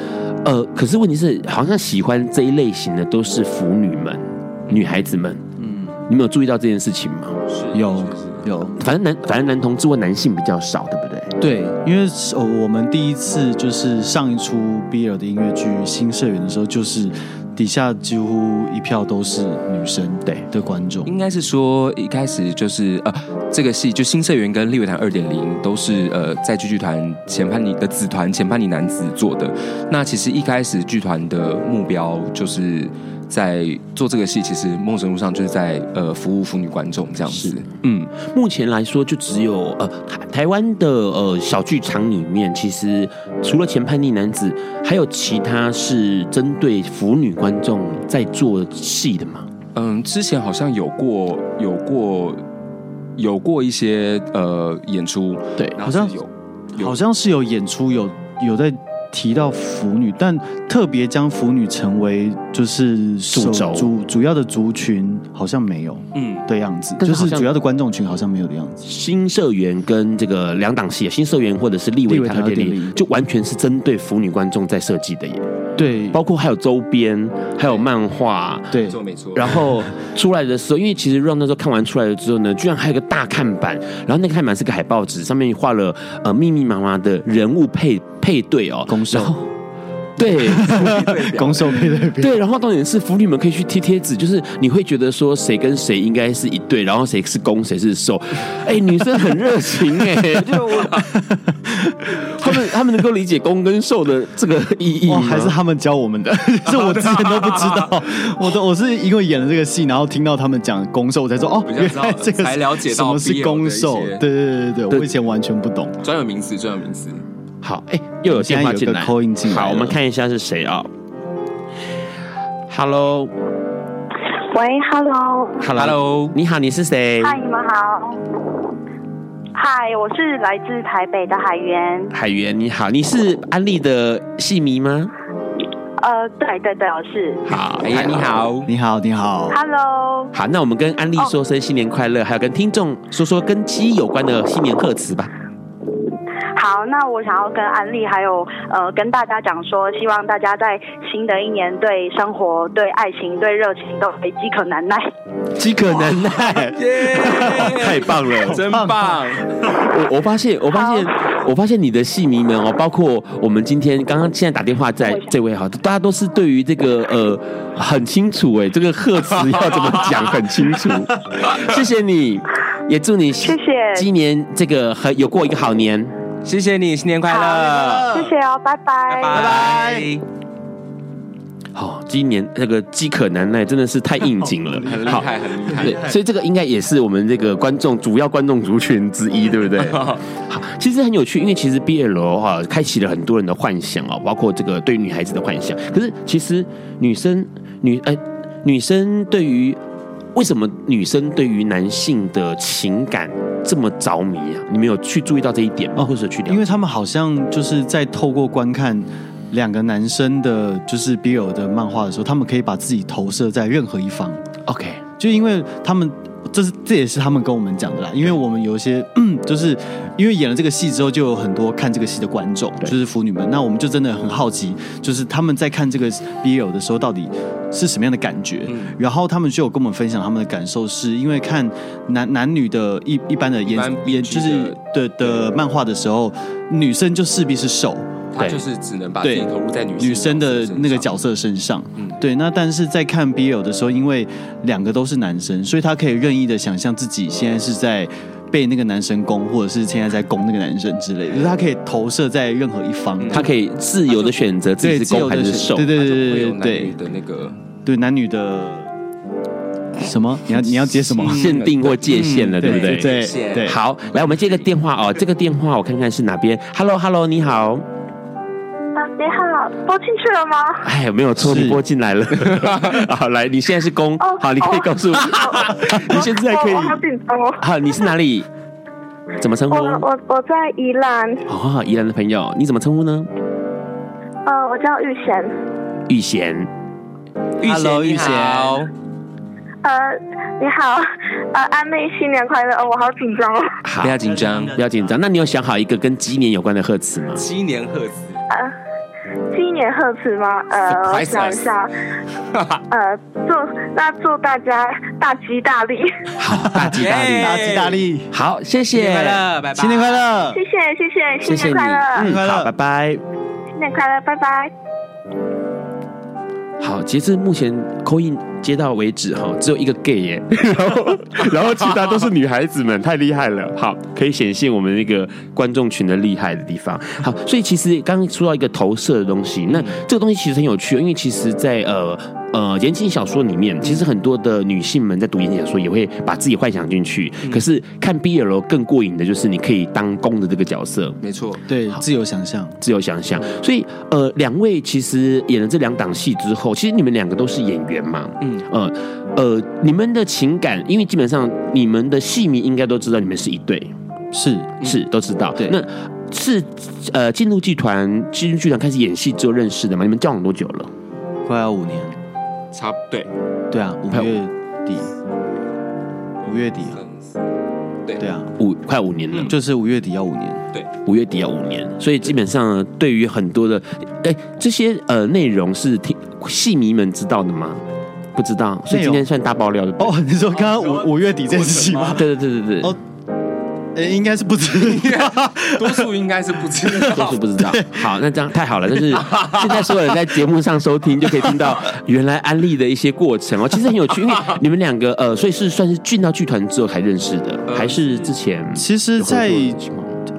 呃，可是问题是，好像喜欢这一类型的都是腐女们、女孩子们，嗯，你们有注意到这件事情吗？有有，反正男反正男同志或男性比较少，对不对？对，因为呃，我们第一次就是上一出 BL 的音乐剧《新社员》的时候，就是底下几乎一票都是女生对的观众。应该是说一开始就是呃，这个戏就《新社员》跟《立维坦二点零》都是呃在剧剧团前叛逆的子团前叛逆男子做的。那其实一开始剧团的目标就是。在做这个戏，其实某种程度上就是在呃服务妇女观众这样子。嗯，目前来说就只有呃台台湾的呃小剧场里面，其实除了前叛逆男子，还有其他是针对腐女观众在做戏的吗？嗯，之前好像有过有过有过一些呃演出，对，好像有，有好像是有演出有有在。提到腐女，但特别将腐女成为就是主轴主主要的族群，好像没有，嗯，的样子，就是主要的观众群好像没有的样子。新社员跟这个两档戏，新社员或者是利维坦二点零，就完全是针对腐女观众在设计的耶。对，包括还有周边，还有漫画，对，没错没错。然后出来的时候，因为其实 Ron 那时候看完出来了之后呢，居然还有个大看板，然后那个看板是个海报纸，上面画了呃密密麻麻的人物配配对哦，攻受。对，攻受配对对，然后重点是腐女们可以去贴贴纸，就是你会觉得说谁跟谁应该是一对，然后谁是攻谁是受，哎，女生很热情哎，就 我他们他们能够理解攻跟受的这个意义吗？还是他们教我们的？是我之前都不知道，我都我是因为演了这个戏，然后听到他们讲攻受，我才说哦，原来这个才了解到什么是攻受，对对对对对，我以前完全不懂，专有名词，专有名词。好，哎，又有电话进来，好，我们看一下是谁啊？Hello，喂，Hello，Hello，你好，你是谁？嗨，你们好。嗨，我是来自台北的海源。海源，你好，你是安利的戏迷吗？呃，对对对，我是。好，哎呀，你好，你好，你好，Hello。好，那我们跟安利说声新年快乐，还有跟听众说说跟鸡有关的新年贺词吧。好，那我想要跟安利还有呃跟大家讲说，希望大家在新的一年对生活、对爱情、对热情都可以饥渴难耐。饥渴难耐，太棒了，真棒！我我发现，我发现，我发现你的戏迷们哦，包括我们今天刚刚现在打电话在这位哈，大家都是对于这个呃很清楚哎，这个贺词要怎么讲很清楚。谢谢你，也祝你谢谢今年这个很有过一个好年。谢谢你，新年快乐！谢谢哦，拜拜，拜拜。好，今年那个饥渴难耐真的是太应景了，很厉害，很厉害。对，所以这个应该也是我们这个观众主要观众族群之一，对不对？好，其实很有趣，因为其实 BL 哈开启了很多人的幻想啊，包括这个对女孩子的幻想。可是其实女生女哎女生对于。为什么女生对于男性的情感这么着迷啊？你没有去注意到这一点吗？或者去聊？因为他们好像就是在透过观看两个男生的，就是 BL 的漫画的时候，他们可以把自己投射在任何一方。OK，就因为他们。这是这也是他们跟我们讲的啦，因为我们有一些，嗯，就是因为演了这个戏之后，就有很多看这个戏的观众，就是腐女们，那我们就真的很好奇，就是他们在看这个 BL 的时候到底是什么样的感觉，嗯、然后他们就有跟我们分享他们的感受，是因为看男男女的一一般的演演就是的的漫画的时候，女生就势必是受。他就是只能把自己投入在女女生的那个角色身上，嗯，对。那但是在看 BL 的时候，因为两个都是男生，所以他可以任意的想象自己现在是在被那个男生攻，或者是现在在攻那个男生之类的，就是他可以投射在任何一方，他可以自由的选择自己是攻还是受，对对对对对对的那个对男女的什么？你要你要接什么限定或界限了，对不对？对对。好，来我们接个电话哦，这个电话我看看是哪边？Hello Hello，你好。你好，拨进去了吗？哎，没有错，你拨进来了。好，来，你现在是攻，好，你可以告诉我，你现在可以。好紧张哦。好，你是哪里？怎么称呼？我我我在宜兰。哦，宜兰的朋友，你怎么称呼呢？呃，我叫玉贤。玉贤。Hello，玉贤。呃，你好，呃，安妹，新年快乐！哦，我好紧张哦。不要紧张，不要紧张。那你有想好一个跟鸡年有关的贺词吗？鸡年贺词。呃新年贺词吗？呃，我想一下，呃，祝那祝大家大吉大利，好，大吉大利，大吉大利，好，谢谢，快乐，拜拜，新年快乐。谢，谢谢谢，新年快乐，嗯，快乐好，拜拜。新年快乐，拜拜。好，截至目前扣印接到为止哈，只有一个 gay 耶，然后然后其他都是女孩子们，太厉害了。好，可以显现我们那个观众群的厉害的地方。好，所以其实刚刚说到一个投射的东西，那这个东西其实很有趣，因为其实，在呃。呃，言情小说里面，其实很多的女性们在读言情小说，也会把自己幻想进去。嗯、可是看 BL 更过瘾的就是，你可以当攻的这个角色，没错，对，自由想象，自由想象。所以，呃，两位其实演了这两档戏之后，其实你们两个都是演员嘛，嗯，呃，呃，你们的情感，因为基本上你们的戏迷应该都知道你们是一对，是是都知道。对，那是呃进入剧团，进入剧团开始演戏之后认识的吗？你们交往多久了？快要五年。差不对，对啊，五月底，五月底啊，对。对啊，五快五年了，就是五月底要五年，对，五月底要五年，所以基本上对于很多的，哎，这些呃内容是听戏迷们知道的吗？不知道，所以今天算大爆料的。哦。你说刚刚五五月底这件事情吗？对对对对对。哦。应该是不知道，多数应该是不知道，多数不知道。好，那这样太好了，就是 现在所有人在节目上收听，就可以听到原来安利的一些过程哦。其实很有趣，因为 你们两个呃，所以是算是进到剧团之后才认识的，还是之前？其实，在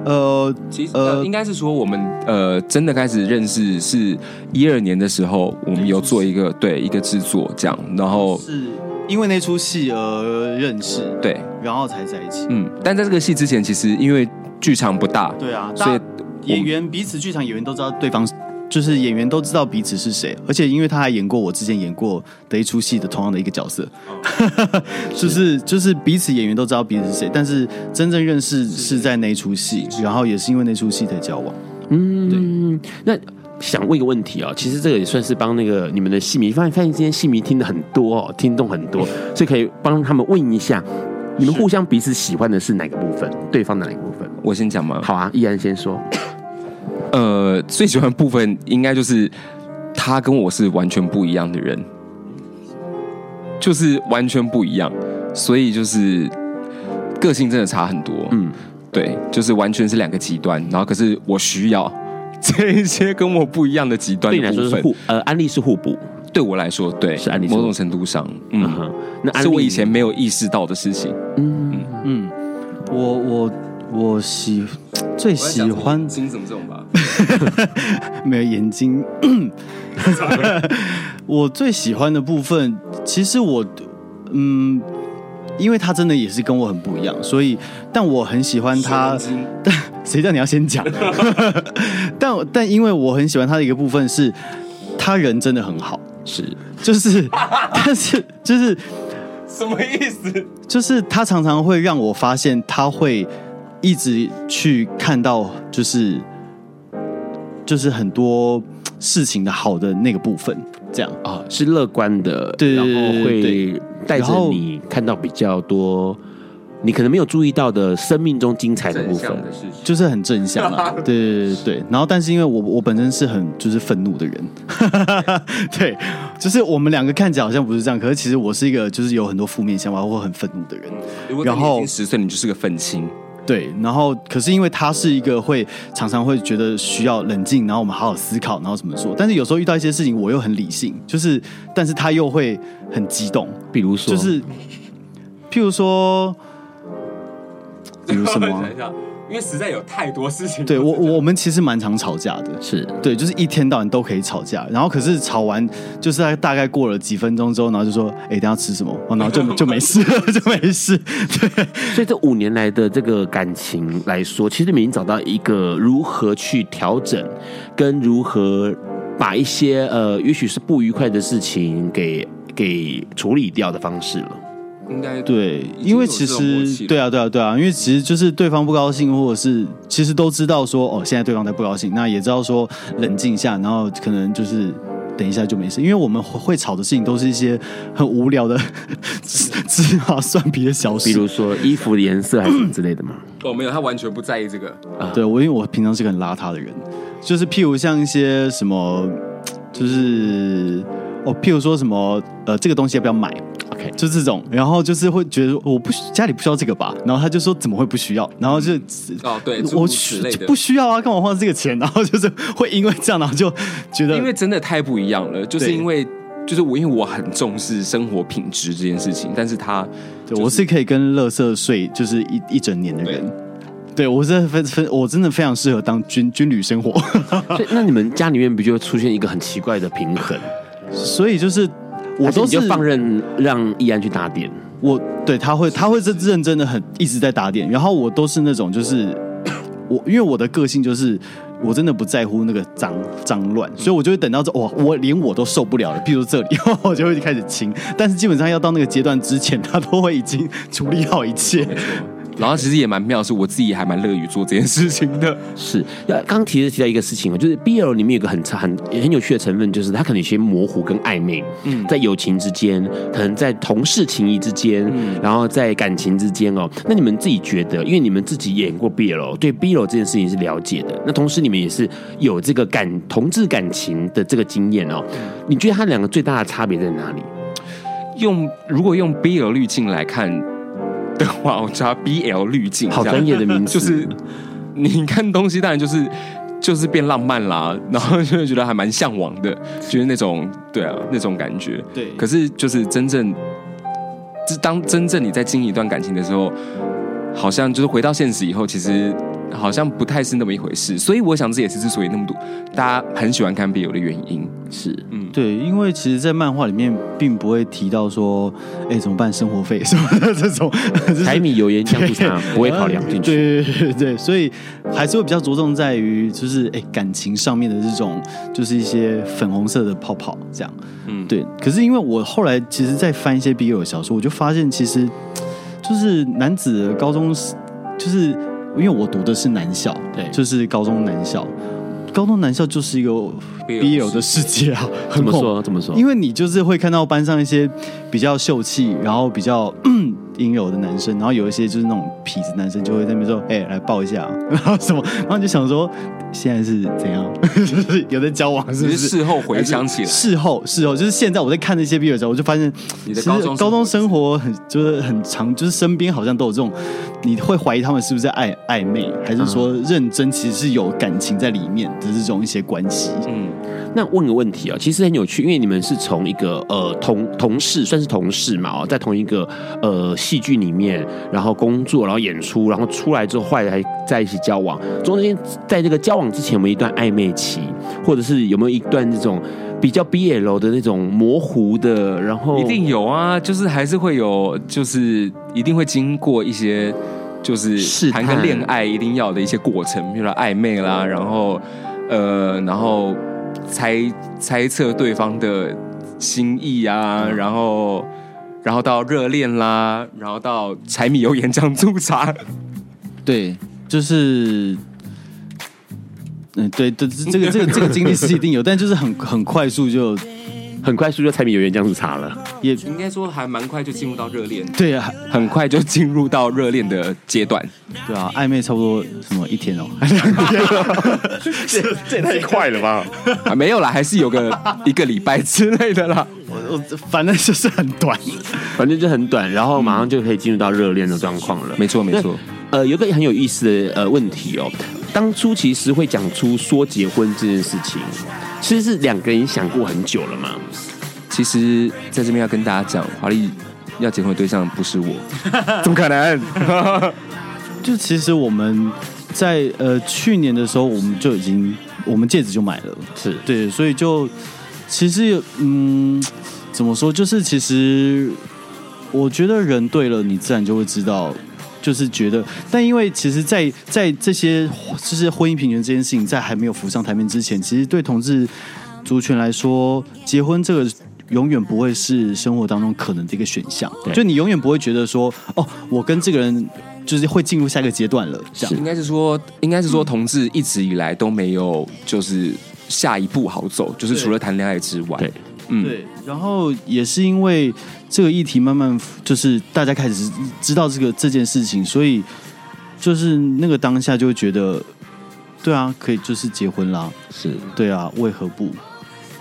呃，其实呃，应该是说我们呃，真的开始认识是一二年的时候，我们有做一个对一个制作这样，然后是。因为那出戏而认识，对，然后才在一起。嗯，但在这个戏之前，其实因为剧场不大，对啊，所以演员彼此剧场演员都知道对方，就是演员都知道彼此是谁。而且因为他还演过我之前演过的一出戏的同样的一个角色，哦、就是就是彼此演员都知道彼此是谁。但是真正认识是在那出戏，然后也是因为那出戏才交往。嗯，对，那。想问一个问题啊、哦，其实这个也算是帮那个你们的戏迷，发现发现今天戏迷听的很多哦，听众很多，所以可以帮他们问一下，你们互相彼此喜欢的是哪个部分？对方的哪个部分？我先讲吗？好啊，依然先说。呃，最喜欢的部分应该就是他跟我是完全不一样的人，就是完全不一样，所以就是个性真的差很多。嗯，对，就是完全是两个极端，然后可是我需要。这一些跟我不一样的极端的部分，对你来说是互呃，安利是互补。对我来说，对，是安利。某种程度上，嗯，嗯那安是我以前没有意识到的事情。嗯嗯，我我我喜最喜欢眼睛怎么这种吧？没有眼睛。我最喜欢的部分，其实我嗯。因为他真的也是跟我很不一样，所以但我很喜欢他。但谁叫你要先讲？但但因为我很喜欢他的一个部分是，他人真的很好，是就是，但是就是什么意思？就是他常常会让我发现，他会一直去看到，就是就是很多事情的好的那个部分，这样啊，是乐观的，对，然后会。带着你看到比较多，你可能没有注意到的生命中精彩的部分，就是很正向啊。对对对对。然后，但是因为我我本身是很就是愤怒的人，对，就是我们两个看起来好像不是这样，可是其实我是一个就是有很多负面想法或很愤怒的人。然后十岁你就是个愤青。对，然后可是因为他是一个会常常会觉得需要冷静，然后我们好好思考，然后怎么做。但是有时候遇到一些事情，我又很理性，就是，但是他又会很激动。比如说，就是，譬如说，比如什么？因为实在有太多事情。对我，我们其实蛮常吵架的，是对，就是一天到晚都可以吵架。然后可是吵完，就是在大概过了几分钟之后，然后就说：“哎，等下吃什么？”然后就就没事了，就没事。对，所以这五年来的这个感情来说，其实你们已经找到一个如何去调整，跟如何把一些呃，也许是不愉快的事情给给处理掉的方式了。应该对，因为其实对啊，对啊，对啊，因为其实就是对方不高兴，或者是其实都知道说哦，现在对方在不高兴，那也知道说冷静一下，然后可能就是等一下就没事。因为我们会吵的事情都是一些很无聊的 芝麻蒜皮的小事，比如说衣服的颜色还是什么之类的嘛。哦，没有，他完全不在意这个。啊，对我，因为我平常是个很邋遢的人。就是譬如像一些什么，就是哦，譬如说什么呃，这个东西要不要买？OK，就这种，然后就是会觉得我不家里不需要这个吧，然后他就说怎么会不需要？然后就哦对，我不需要啊，干嘛花这个钱？然后就是会因为这样，然后就觉得因为真的太不一样了，就是因为就是我因为我很重视生活品质这件事情，但是他、就是、对我是可以跟乐色睡就是一一整年的人。对，我是非非，我真的非常适合当军军旅生活。所以，那你们家里面不就会出现一个很奇怪的平衡？所以就是我都是就放任让易安去打点。我对他会，他会是认真的很一直在打点。然后我都是那种就是我，因为我的个性就是我真的不在乎那个脏脏乱，所以我就会等到这哇，我连我都受不了了。譬如这里，我就会开始清。但是基本上要到那个阶段之前，他都会已经处理好一切。然后其实也蛮妙，是我自己还蛮乐于做这件事情的。是，刚刚提的提到一个事情，就是 BL 里面有个很很很有趣的成分，就是它可能有些模糊跟暧昧。嗯，在友情之间，可能在同事情谊之间，嗯，然后在感情之间哦。那你们自己觉得，因为你们自己演过 BL，对 BL 这件事情是了解的。那同时你们也是有这个感同志感情的这个经验哦。你觉得它两个最大的差别在哪里？用如果用 BL 滤镜来看。的话，我叫 BL 滤镜，好专业的名字。就是你看东西，当然就是就是变浪漫啦，然后就会觉得还蛮向往的，就是那种对啊那种感觉。对，可是就是真正，是当真正你在经营一段感情的时候，好像就是回到现实以后，其实。好像不太是那么一回事，所以我想这也是之所以那么多大家很喜欢看 BL 的原因。是，嗯，对，因为其实，在漫画里面并不会提到说，哎，怎么办生活费什么的这种，柴米油盐酱醋茶不会考量进去。对对对对，所以还是会比较着重在于，就是哎感情上面的这种，就是一些粉红色的泡泡这样。嗯，对。可是因为我后来其实，在翻一些 BL 小说，我就发现其实就是男子高中就是。因为我读的是男校，对，就是高中男校，高中男校就是一个 BL 的世界啊。怎么说？怎么说？因为你就是会看到班上一些比较秀气，然后比较阴柔的男生，然后有一些就是那种痞子男生，就会在那边说：“哎，来抱一下。”然后什么？然后就想说。现在是怎样？有在交往是不是？是事后回想起来，事后事后就是现在我在看那些 BL 的时候，我就发现你的高中高中生活很就是很长，就是身边好像都有这种，你会怀疑他们是不是在暧暧昧，还是说认真？其实是有感情在里面的这种一些关系。嗯，那问个问题啊，其实很有趣，因为你们是从一个呃同同事，算是同事嘛，哦，在同一个呃戏剧里面，然后工作，然后演出，然后出来之后，后来还在一起交往，中间在这个交往之前有没有一段暧昧期，或者是有没有一段这种比较 BL 的那种模糊的？然后一定有啊，就是还是会有，就是一定会经过一些，就是谈个恋爱一定要的一些过程，比如说暧昧啦，然后呃，然后猜猜测对方的心意啊，然后然后到热恋啦，然后到柴米油盐酱醋茶，对，就是。嗯，对对，这个这个这个经历是一定有，但就是很很快速就很快速就柴米油盐酱醋茶了，也应该说还蛮快就进入到热恋。对啊，很快就进入到热恋的阶段。对啊，暧昧差不多什么一天哦，这这也太快了吧？啊，没有啦，还是有个一个礼拜之类的啦。我我反正就是很短，反正就很短，然后马上就可以进入到热恋的状况了。没错没错。呃，有个很有意思的呃问题哦。当初其实会讲出说结婚这件事情，其实是两个人想过很久了嘛。其实在这边要跟大家讲，华丽要结婚的对象不是我，怎么可能？就其实我们在呃去年的时候，我们就已经我们戒指就买了，是对，所以就其实嗯，怎么说？就是其实我觉得人对了，你自然就会知道。就是觉得，但因为其实在，在在这些就是婚姻平权这件事情在还没有浮上台面之前，其实对同志族群来说，结婚这个永远不会是生活当中可能的一个选项。就你永远不会觉得说，哦，我跟这个人就是会进入下一个阶段了。这样应该是说，应该是说，同志一直以来都没有就是下一步好走，就是除了谈恋爱之外。对，嗯，对。然后也是因为。这个议题慢慢就是大家开始知道这个这件事情，所以就是那个当下就会觉得，对啊，可以就是结婚啦，是对啊，为何不？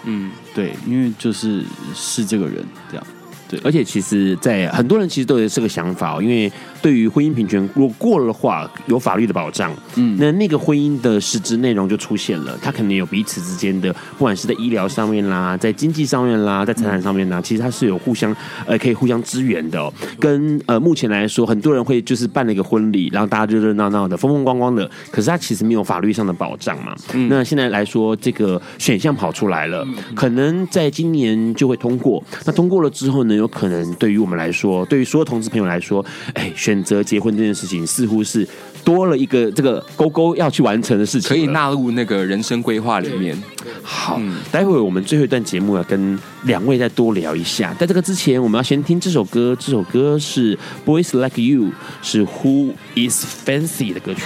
嗯，对，因为就是是这个人这样。对，而且其实，在很多人其实都有这个想法哦，因为对于婚姻平权，如果过了的话，有法律的保障，嗯，那那个婚姻的实质内容就出现了，他可能有彼此之间的，不管是在医疗上面啦，在经济上面啦，在财产上面啦，其实它是有互相呃可以互相支援的哦。跟呃目前来说，很多人会就是办了一个婚礼，然后大家热热闹闹的，风风光光的，可是它其实没有法律上的保障嘛。嗯，那现在来说，这个选项跑出来了，可能在今年就会通过。那通过了之后呢？有可能对于我们来说，对于所有同志朋友来说，哎，选择结婚这件事情似乎是多了一个这个勾勾要去完成的事情，可以纳入那个人生规划里面。好，嗯、待会我们最后一段节目要跟两位再多聊一下。在这个之前，我们要先听这首歌，这首歌是 Boys Like You，是 Who Is Fancy 的歌曲。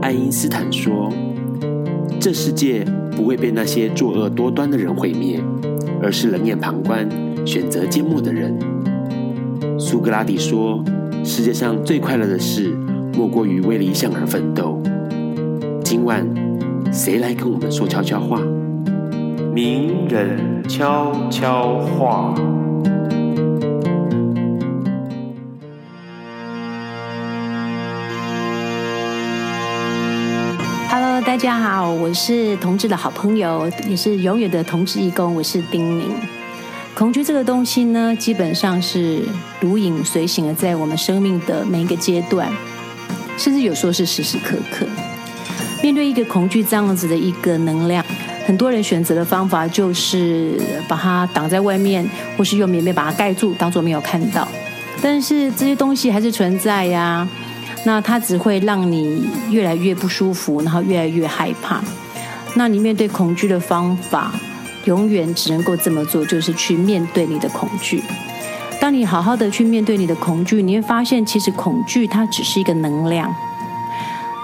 爱因斯坦说：“这世界不会被那些作恶多端的人毁灭。”而是冷眼旁观、选择缄默的人。苏格拉底说：“世界上最快乐的事，莫过于为理想而奋斗。”今晚，谁来跟我们说悄悄话？名人悄悄话。大家好，我是同志的好朋友，也是永远的同志义工，我是丁宁。恐惧这个东西呢，基本上是如影随形的，在我们生命的每一个阶段，甚至有时候是时时刻刻。面对一个恐惧这样子的一个能量，很多人选择的方法就是把它挡在外面，或是用棉被把它盖住，当作没有看到。但是这些东西还是存在呀。那它只会让你越来越不舒服，然后越来越害怕。那你面对恐惧的方法，永远只能够这么做，就是去面对你的恐惧。当你好好的去面对你的恐惧，你会发现，其实恐惧它只是一个能量。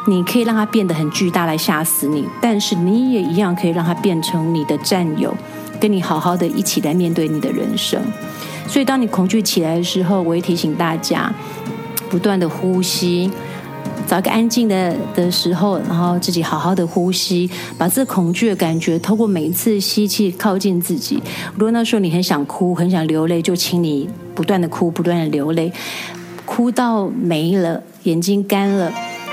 你可以让它变得很巨大来吓死你，但是你也一样可以让它变成你的战友，跟你好好的一起来面对你的人生。所以，当你恐惧起来的时候，我会提醒大家。不断的呼吸，找个安静的的时候，然后自己好好的呼吸，把这恐惧的感觉透过每一次吸气靠近自己。如果那时候你很想哭，很想流泪，就请你不断的哭，不断的流泪，哭到没了，眼睛干了，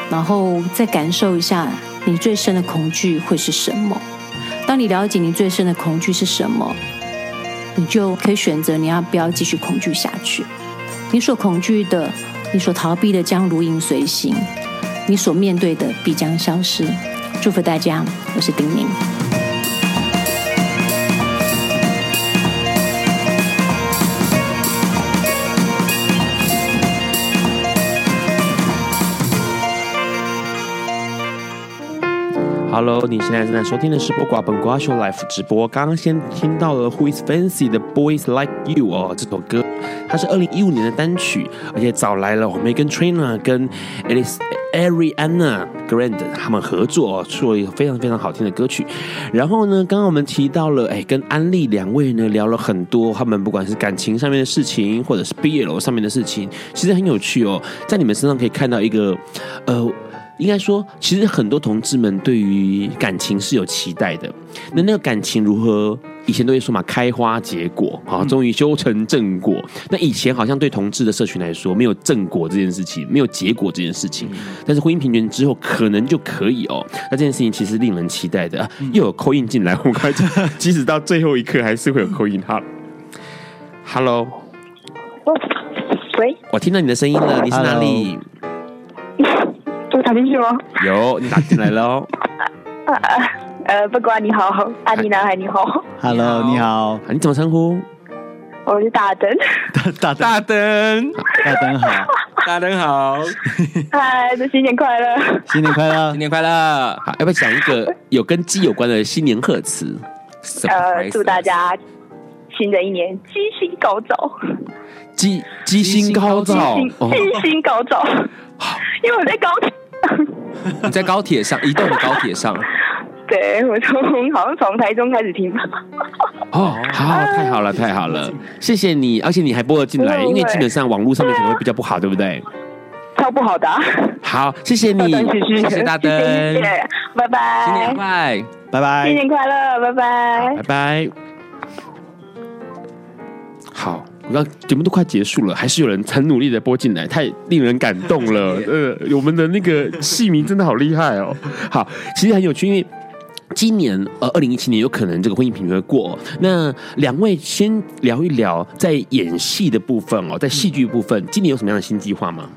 然后再感受一下你最深的恐惧会是什么。当你了解你最深的恐惧是什么，你就可以选择你要不要继续恐惧下去。你所恐惧的。你所逃避的将如影随形，你所面对的必将消失。祝福大家，我是丁宁。Hello，你现在正在收听的是播瓜本瓜秀 Life 直播。刚刚先听到了 Who is Fancy 的 Boys Like You 哦，这首歌它是二零一五年的单曲，而且找来了我们跟 Trina 跟 Alice Ariana Grand 他们合作，出了一个非常非常好听的歌曲。然后呢，刚刚我们提到了，哎，跟安利两位呢聊了很多，他们不管是感情上面的事情，或者是 BL 上面的事情，其实很有趣哦，在你们身上可以看到一个，呃。应该说，其实很多同志们对于感情是有期待的。那那个感情如何？以前都会说嘛，开花结果，啊，终于修成正果。那以前好像对同志的社群来说，没有正果这件事情，没有结果这件事情。但是婚姻平权之后，可能就可以哦。那这件事情其实令人期待的。又有 call in 进来，我开始，即使到最后一刻，还是会有 call in。哈，Hello，喂，我听到你的声音了，你是哪里？我打进去吗？有，你打进来了哦。呃，不管你好，安妮男孩你好。Hello，你好，你怎么称呼？我是大灯。大大灯，大灯好，大灯好。嗨，祝新年快乐！新年快乐！新年快乐！好，要不要讲一个有跟鸡有关的新年贺词？呃，祝大家新的一年鸡心高照。鸡鸡心高照，鸡心高照。因为我在高铁。你在高铁上，移动的高铁上。对，我从好像从台中开始听吧。哦，好，太好了，太好了，谢谢你，而且你还播了进来，因为基本上网络上面可能会比较不好，对不对？超不好的。好，谢谢你，谢谢大灯，谢谢，拜拜，新年快，拜拜，新年快乐，拜拜，拜拜。好，我刚节目都快结束了，还是有人很努力的播进来，太令人感动了。呃，我们的那个戏迷真的好厉害哦。好，其实很有趣，因为。今年呃，二零一七年有可能这个婚姻平权会过。那两位先聊一聊在演戏的部分哦，在戏剧部分，今年有什么样的新计划吗？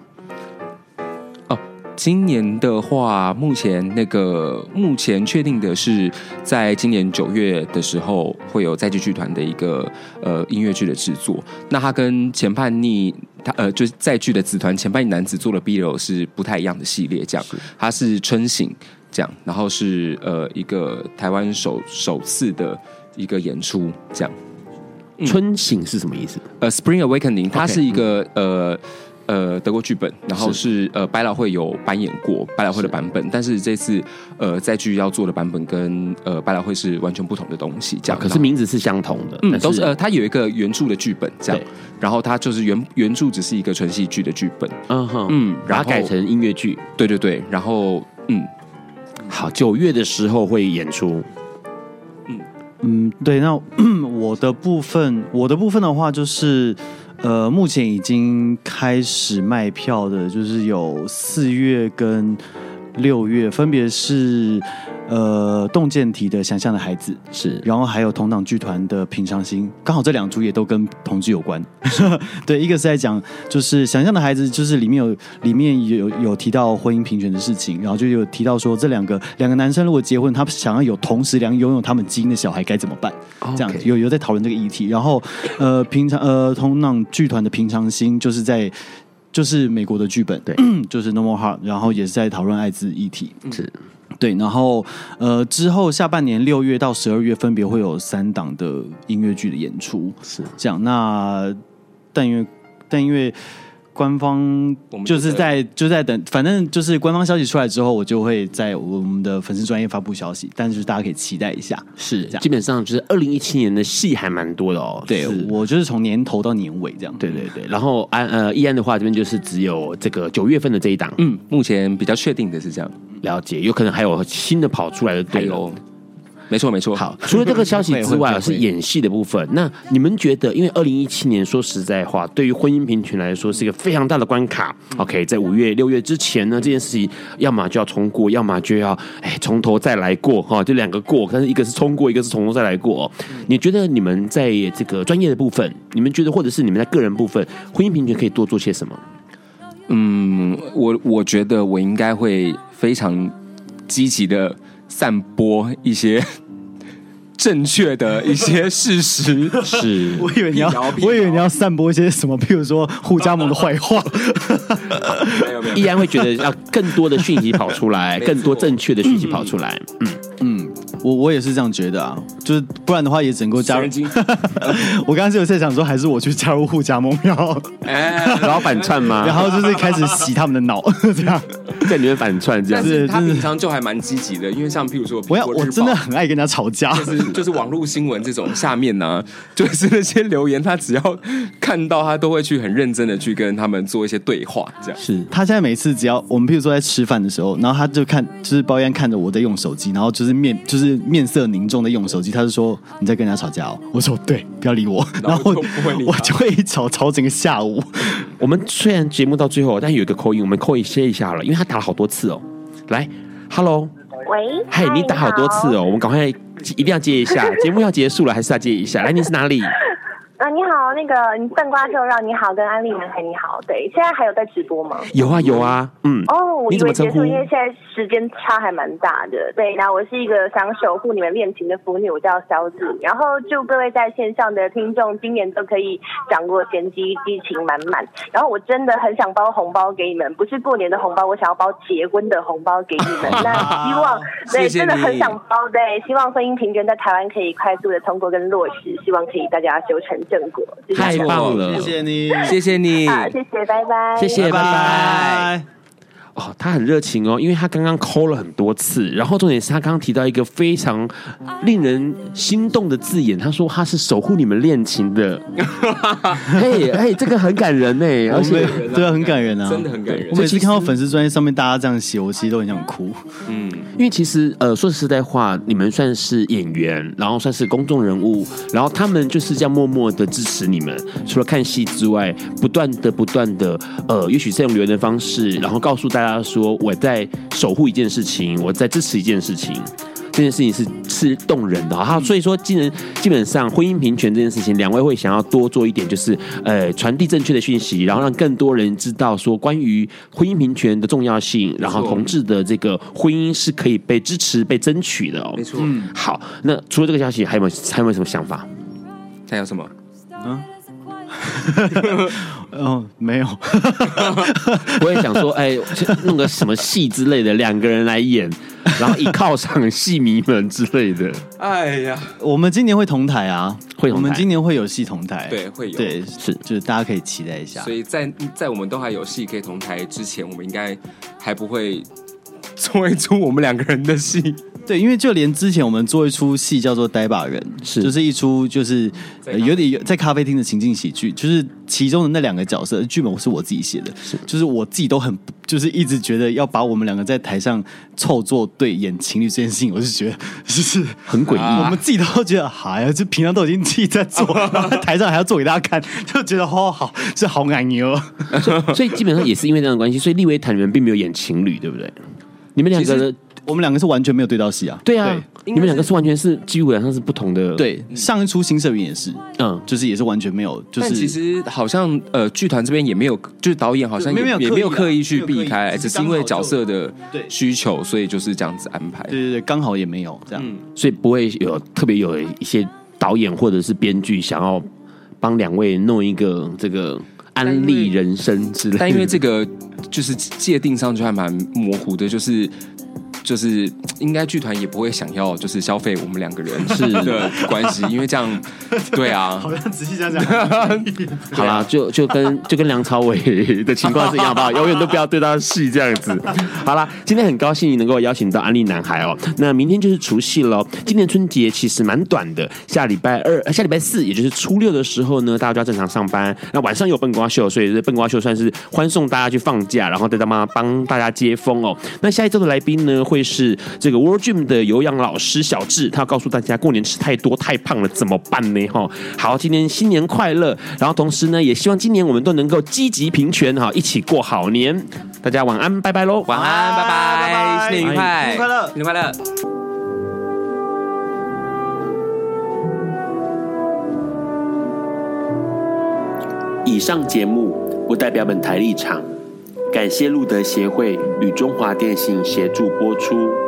哦，今年的话，目前那个目前确定的是，在今年九月的时候会有在剧剧团的一个呃音乐剧的制作。那他跟前叛逆他呃就是在剧的子团前叛逆男子做的 BL 是不太一样的系列，这样，他是春醒。这样，然后是呃一个台湾首首次的一个演出，这样。嗯、春醒是什么意思？呃，Spring Awakening，它是一个、okay, 呃呃德国剧本，然后是，是呃百老汇有扮演过百老汇的版本，是但是这次呃在剧要做的版本跟呃百老汇是完全不同的东西，这样。可是名字是相同的，嗯，都是呃它有一个原著的剧本，这样，然后它就是原原著只是一个纯戏剧的剧本，嗯哼，嗯，然后改成音乐剧，对对对，然后嗯。好，九月的时候会演出。嗯嗯，对，那 我的部分，我的部分的话，就是呃，目前已经开始卖票的，就是有四月跟六月，分别是。呃，洞见体的想象的孩子是，然后还有同党剧团的平常心，刚好这两组也都跟同志有关。对，一个是在讲就是想象的孩子，就是里面有里面有有提到婚姻平权的事情，然后就有提到说这两个两个男生如果结婚，他想要有同时两拥有他们基因的小孩该怎么办？这样有有在讨论这个议题。然后呃，平常呃同党剧团的平常心就是在就是美国的剧本，对，就是 No More Heart，然后也是在讨论艾滋议题。是。对，然后呃，之后下半年六月到十二月分别会有三档的音乐剧的演出，是这样。那但因为但因为官方就是在就在等，反正就是官方消息出来之后，我就会在我们的粉丝专业发布消息。但是大家可以期待一下，是这样。基本上就是二零一七年的戏还蛮多的哦。对，我就是从年头到年尾这样。对对对。然后安呃易安的话，这边就是只有这个九月份的这一档。嗯，目前比较确定的是这样。了解，有可能还有新的跑出来的对哦。没错没错。好，除了这个消息 之外，是演戏的部分。那你们觉得，因为二零一七年说实在话，对于婚姻平权来说是一个非常大的关卡。OK，在五月六月之前呢，这件事情要么就要冲过，要么就要 哎从头再来过哈，就两个过。但是一个是冲过，一个是从头再来过。你觉得你们在这个专业的部分，你们觉得或者是你们在个人部分，婚姻平权可以多做些什么？嗯，我我觉得我应该会非常积极的散播一些 正确的一些事实。是，我以为你要，我以为你要散播一些什么，譬如说胡家盟的坏话。没有没有，依然会觉得要更多的讯息跑出来，更多正确的讯息跑出来。嗯嗯。我我也是这样觉得啊，就是不然的话也只能够加入。我刚刚是有在想说，还是我去加入护家盟庙，然后反串吗？然后就是开始洗他们的脑，这样在里面反串这样。是他平常就还蛮积极的，因为像譬如说，我要我真的很爱跟他吵架，就是就是网络新闻这种下面呢、啊，就是那些留言，他只要看到他都会去很认真的去跟他们做一些对话，这样。是他现在每次只要我们譬如说在吃饭的时候，然后他就看就是包烟看着我在用手机，然后就是面就是。面色凝重的用手机，他就说你在跟人家吵架哦。我说对，不要理我。然后我就会一吵吵整个下午。我们虽然节目到最后，但有一个扣音，我们扣一歇一下了，因为他打了好多次哦。来，Hello，喂，嗨，你打好多次哦，我们赶快一定要接一下，节目要结束了，还是要接一下？来，你是哪里？啊，你好，那个你笨瓜秀让你好，跟安利男孩你好，对，现在还有在直播吗？有啊，有啊，嗯。哦，我以为结束，因为现在时间差还蛮大的。对，那我是一个想守护你们恋情的腐女，我叫小紫。然后祝各位在线上的听众，今年都可以掌握先机，激情满满。然后我真的很想包红包给你们，不是过年的红包，我想要包结婚的红包给你们。那希望，对，真的很想包，对，希望婚姻平权在台湾可以快速的通过跟落实，希望可以大家修成。正果，太棒了！谢谢你，谢谢你，好，谢谢，拜拜，谢谢，拜拜。哦，他很热情哦，因为他刚刚 call 了很多次，然后重点是他刚刚提到一个非常令人心动的字眼，他说他是守护你们恋情的，嘿，哎，这个很感人呢，而且对啊，很感人啊，真的很感人。我每次看到粉丝专业上面大家这样写，我其实都很想哭，嗯，因为其实呃，说实在话，你们算是演员，然后算是公众人物，然后他们就是这样默默的支持你们，除了看戏之外，不断的不断的呃，也许是用留言的方式，然后告诉大家。他说：“我在守护一件事情，我在支持一件事情，这件事情是是动人的。哈，所以说，基本基本上婚姻平权这件事情，两位会想要多做一点，就是呃，传递正确的讯息，然后让更多人知道说关于婚姻平权的重要性，然后同志的这个婚姻是可以被支持、被争取的哦。没错。嗯，好，那除了这个消息，还有没有还有没有什么想法？还有什么？嗯。”哦，没有，我也想说，哎，弄个什么戏之类的，两个人来演，然后一靠上戏迷们之类的。哎呀，我们今年会同台啊，会，我们今年会有戏同台，对，会有，对，是，就是大家可以期待一下。所以在在我们都还有戏可以同台之前，我们应该还不会 做一出我们两个人的戏。对，因为就连之前我们做一出戏叫做《呆把人》，是就是一出就是、呃、有点在咖啡厅的情境喜剧，就是其中的那两个角色剧本我是我自己写的，是就是我自己都很就是一直觉得要把我们两个在台上凑作对演情侣这件事情，我是觉得就是很诡异、啊，我们自己都觉得哎呀，就平常都已经自己在做，然后在台上还要做给大家看，就觉得好好是好难牛，所以基本上也是因为这样的关系，所以立威坦你们并没有演情侣，对不对？你们两个的。我们两个是完全没有对到戏啊！对啊，对你们两个是完全是基本上是不同的。对，上一出新社员也是，嗯，就是也是完全没有。就是其实好像呃，剧团这边也没有，就是导演好像也没有也没有刻意去避开，只是因为角色的需求，所以就是这样子安排。对对对，刚好也没有这样，嗯、所以不会有特别有一些导演或者是编剧想要帮两位弄一个这个安利人生之类的。但因为这个就是界定上就还蛮模糊的，就是。就是应该剧团也不会想要就是消费我们两个人是 的关系，因为这样对啊，好像仔细想想，好啦，就就跟就跟梁朝伟的情况是一样，好不好？永远都不要对他戏这样子。好啦，今天很高兴能够邀请到安利男孩哦。那明天就是除夕喽，今年春节其实蛮短的，下礼拜二、下礼拜四，也就是初六的时候呢，大家就要正常上班。那晚上有笨瓜秀，所以这笨瓜秀算是欢送大家去放假，然后再他妈帮大家接风哦。那下一周的来宾呢会。会是这个 World Gym 的有氧老师小智，他要告诉大家过年吃太多太胖了怎么办呢？哈，好，今年新年快乐，然后同时呢，也希望今年我们都能够积极平权哈，一起过好年。大家晚安，拜拜喽！晚安，拜拜，拜拜，新年愉快，新年快乐，新年快乐。以上节目不代表本台立场。感谢路德协会与中华电信协助播出。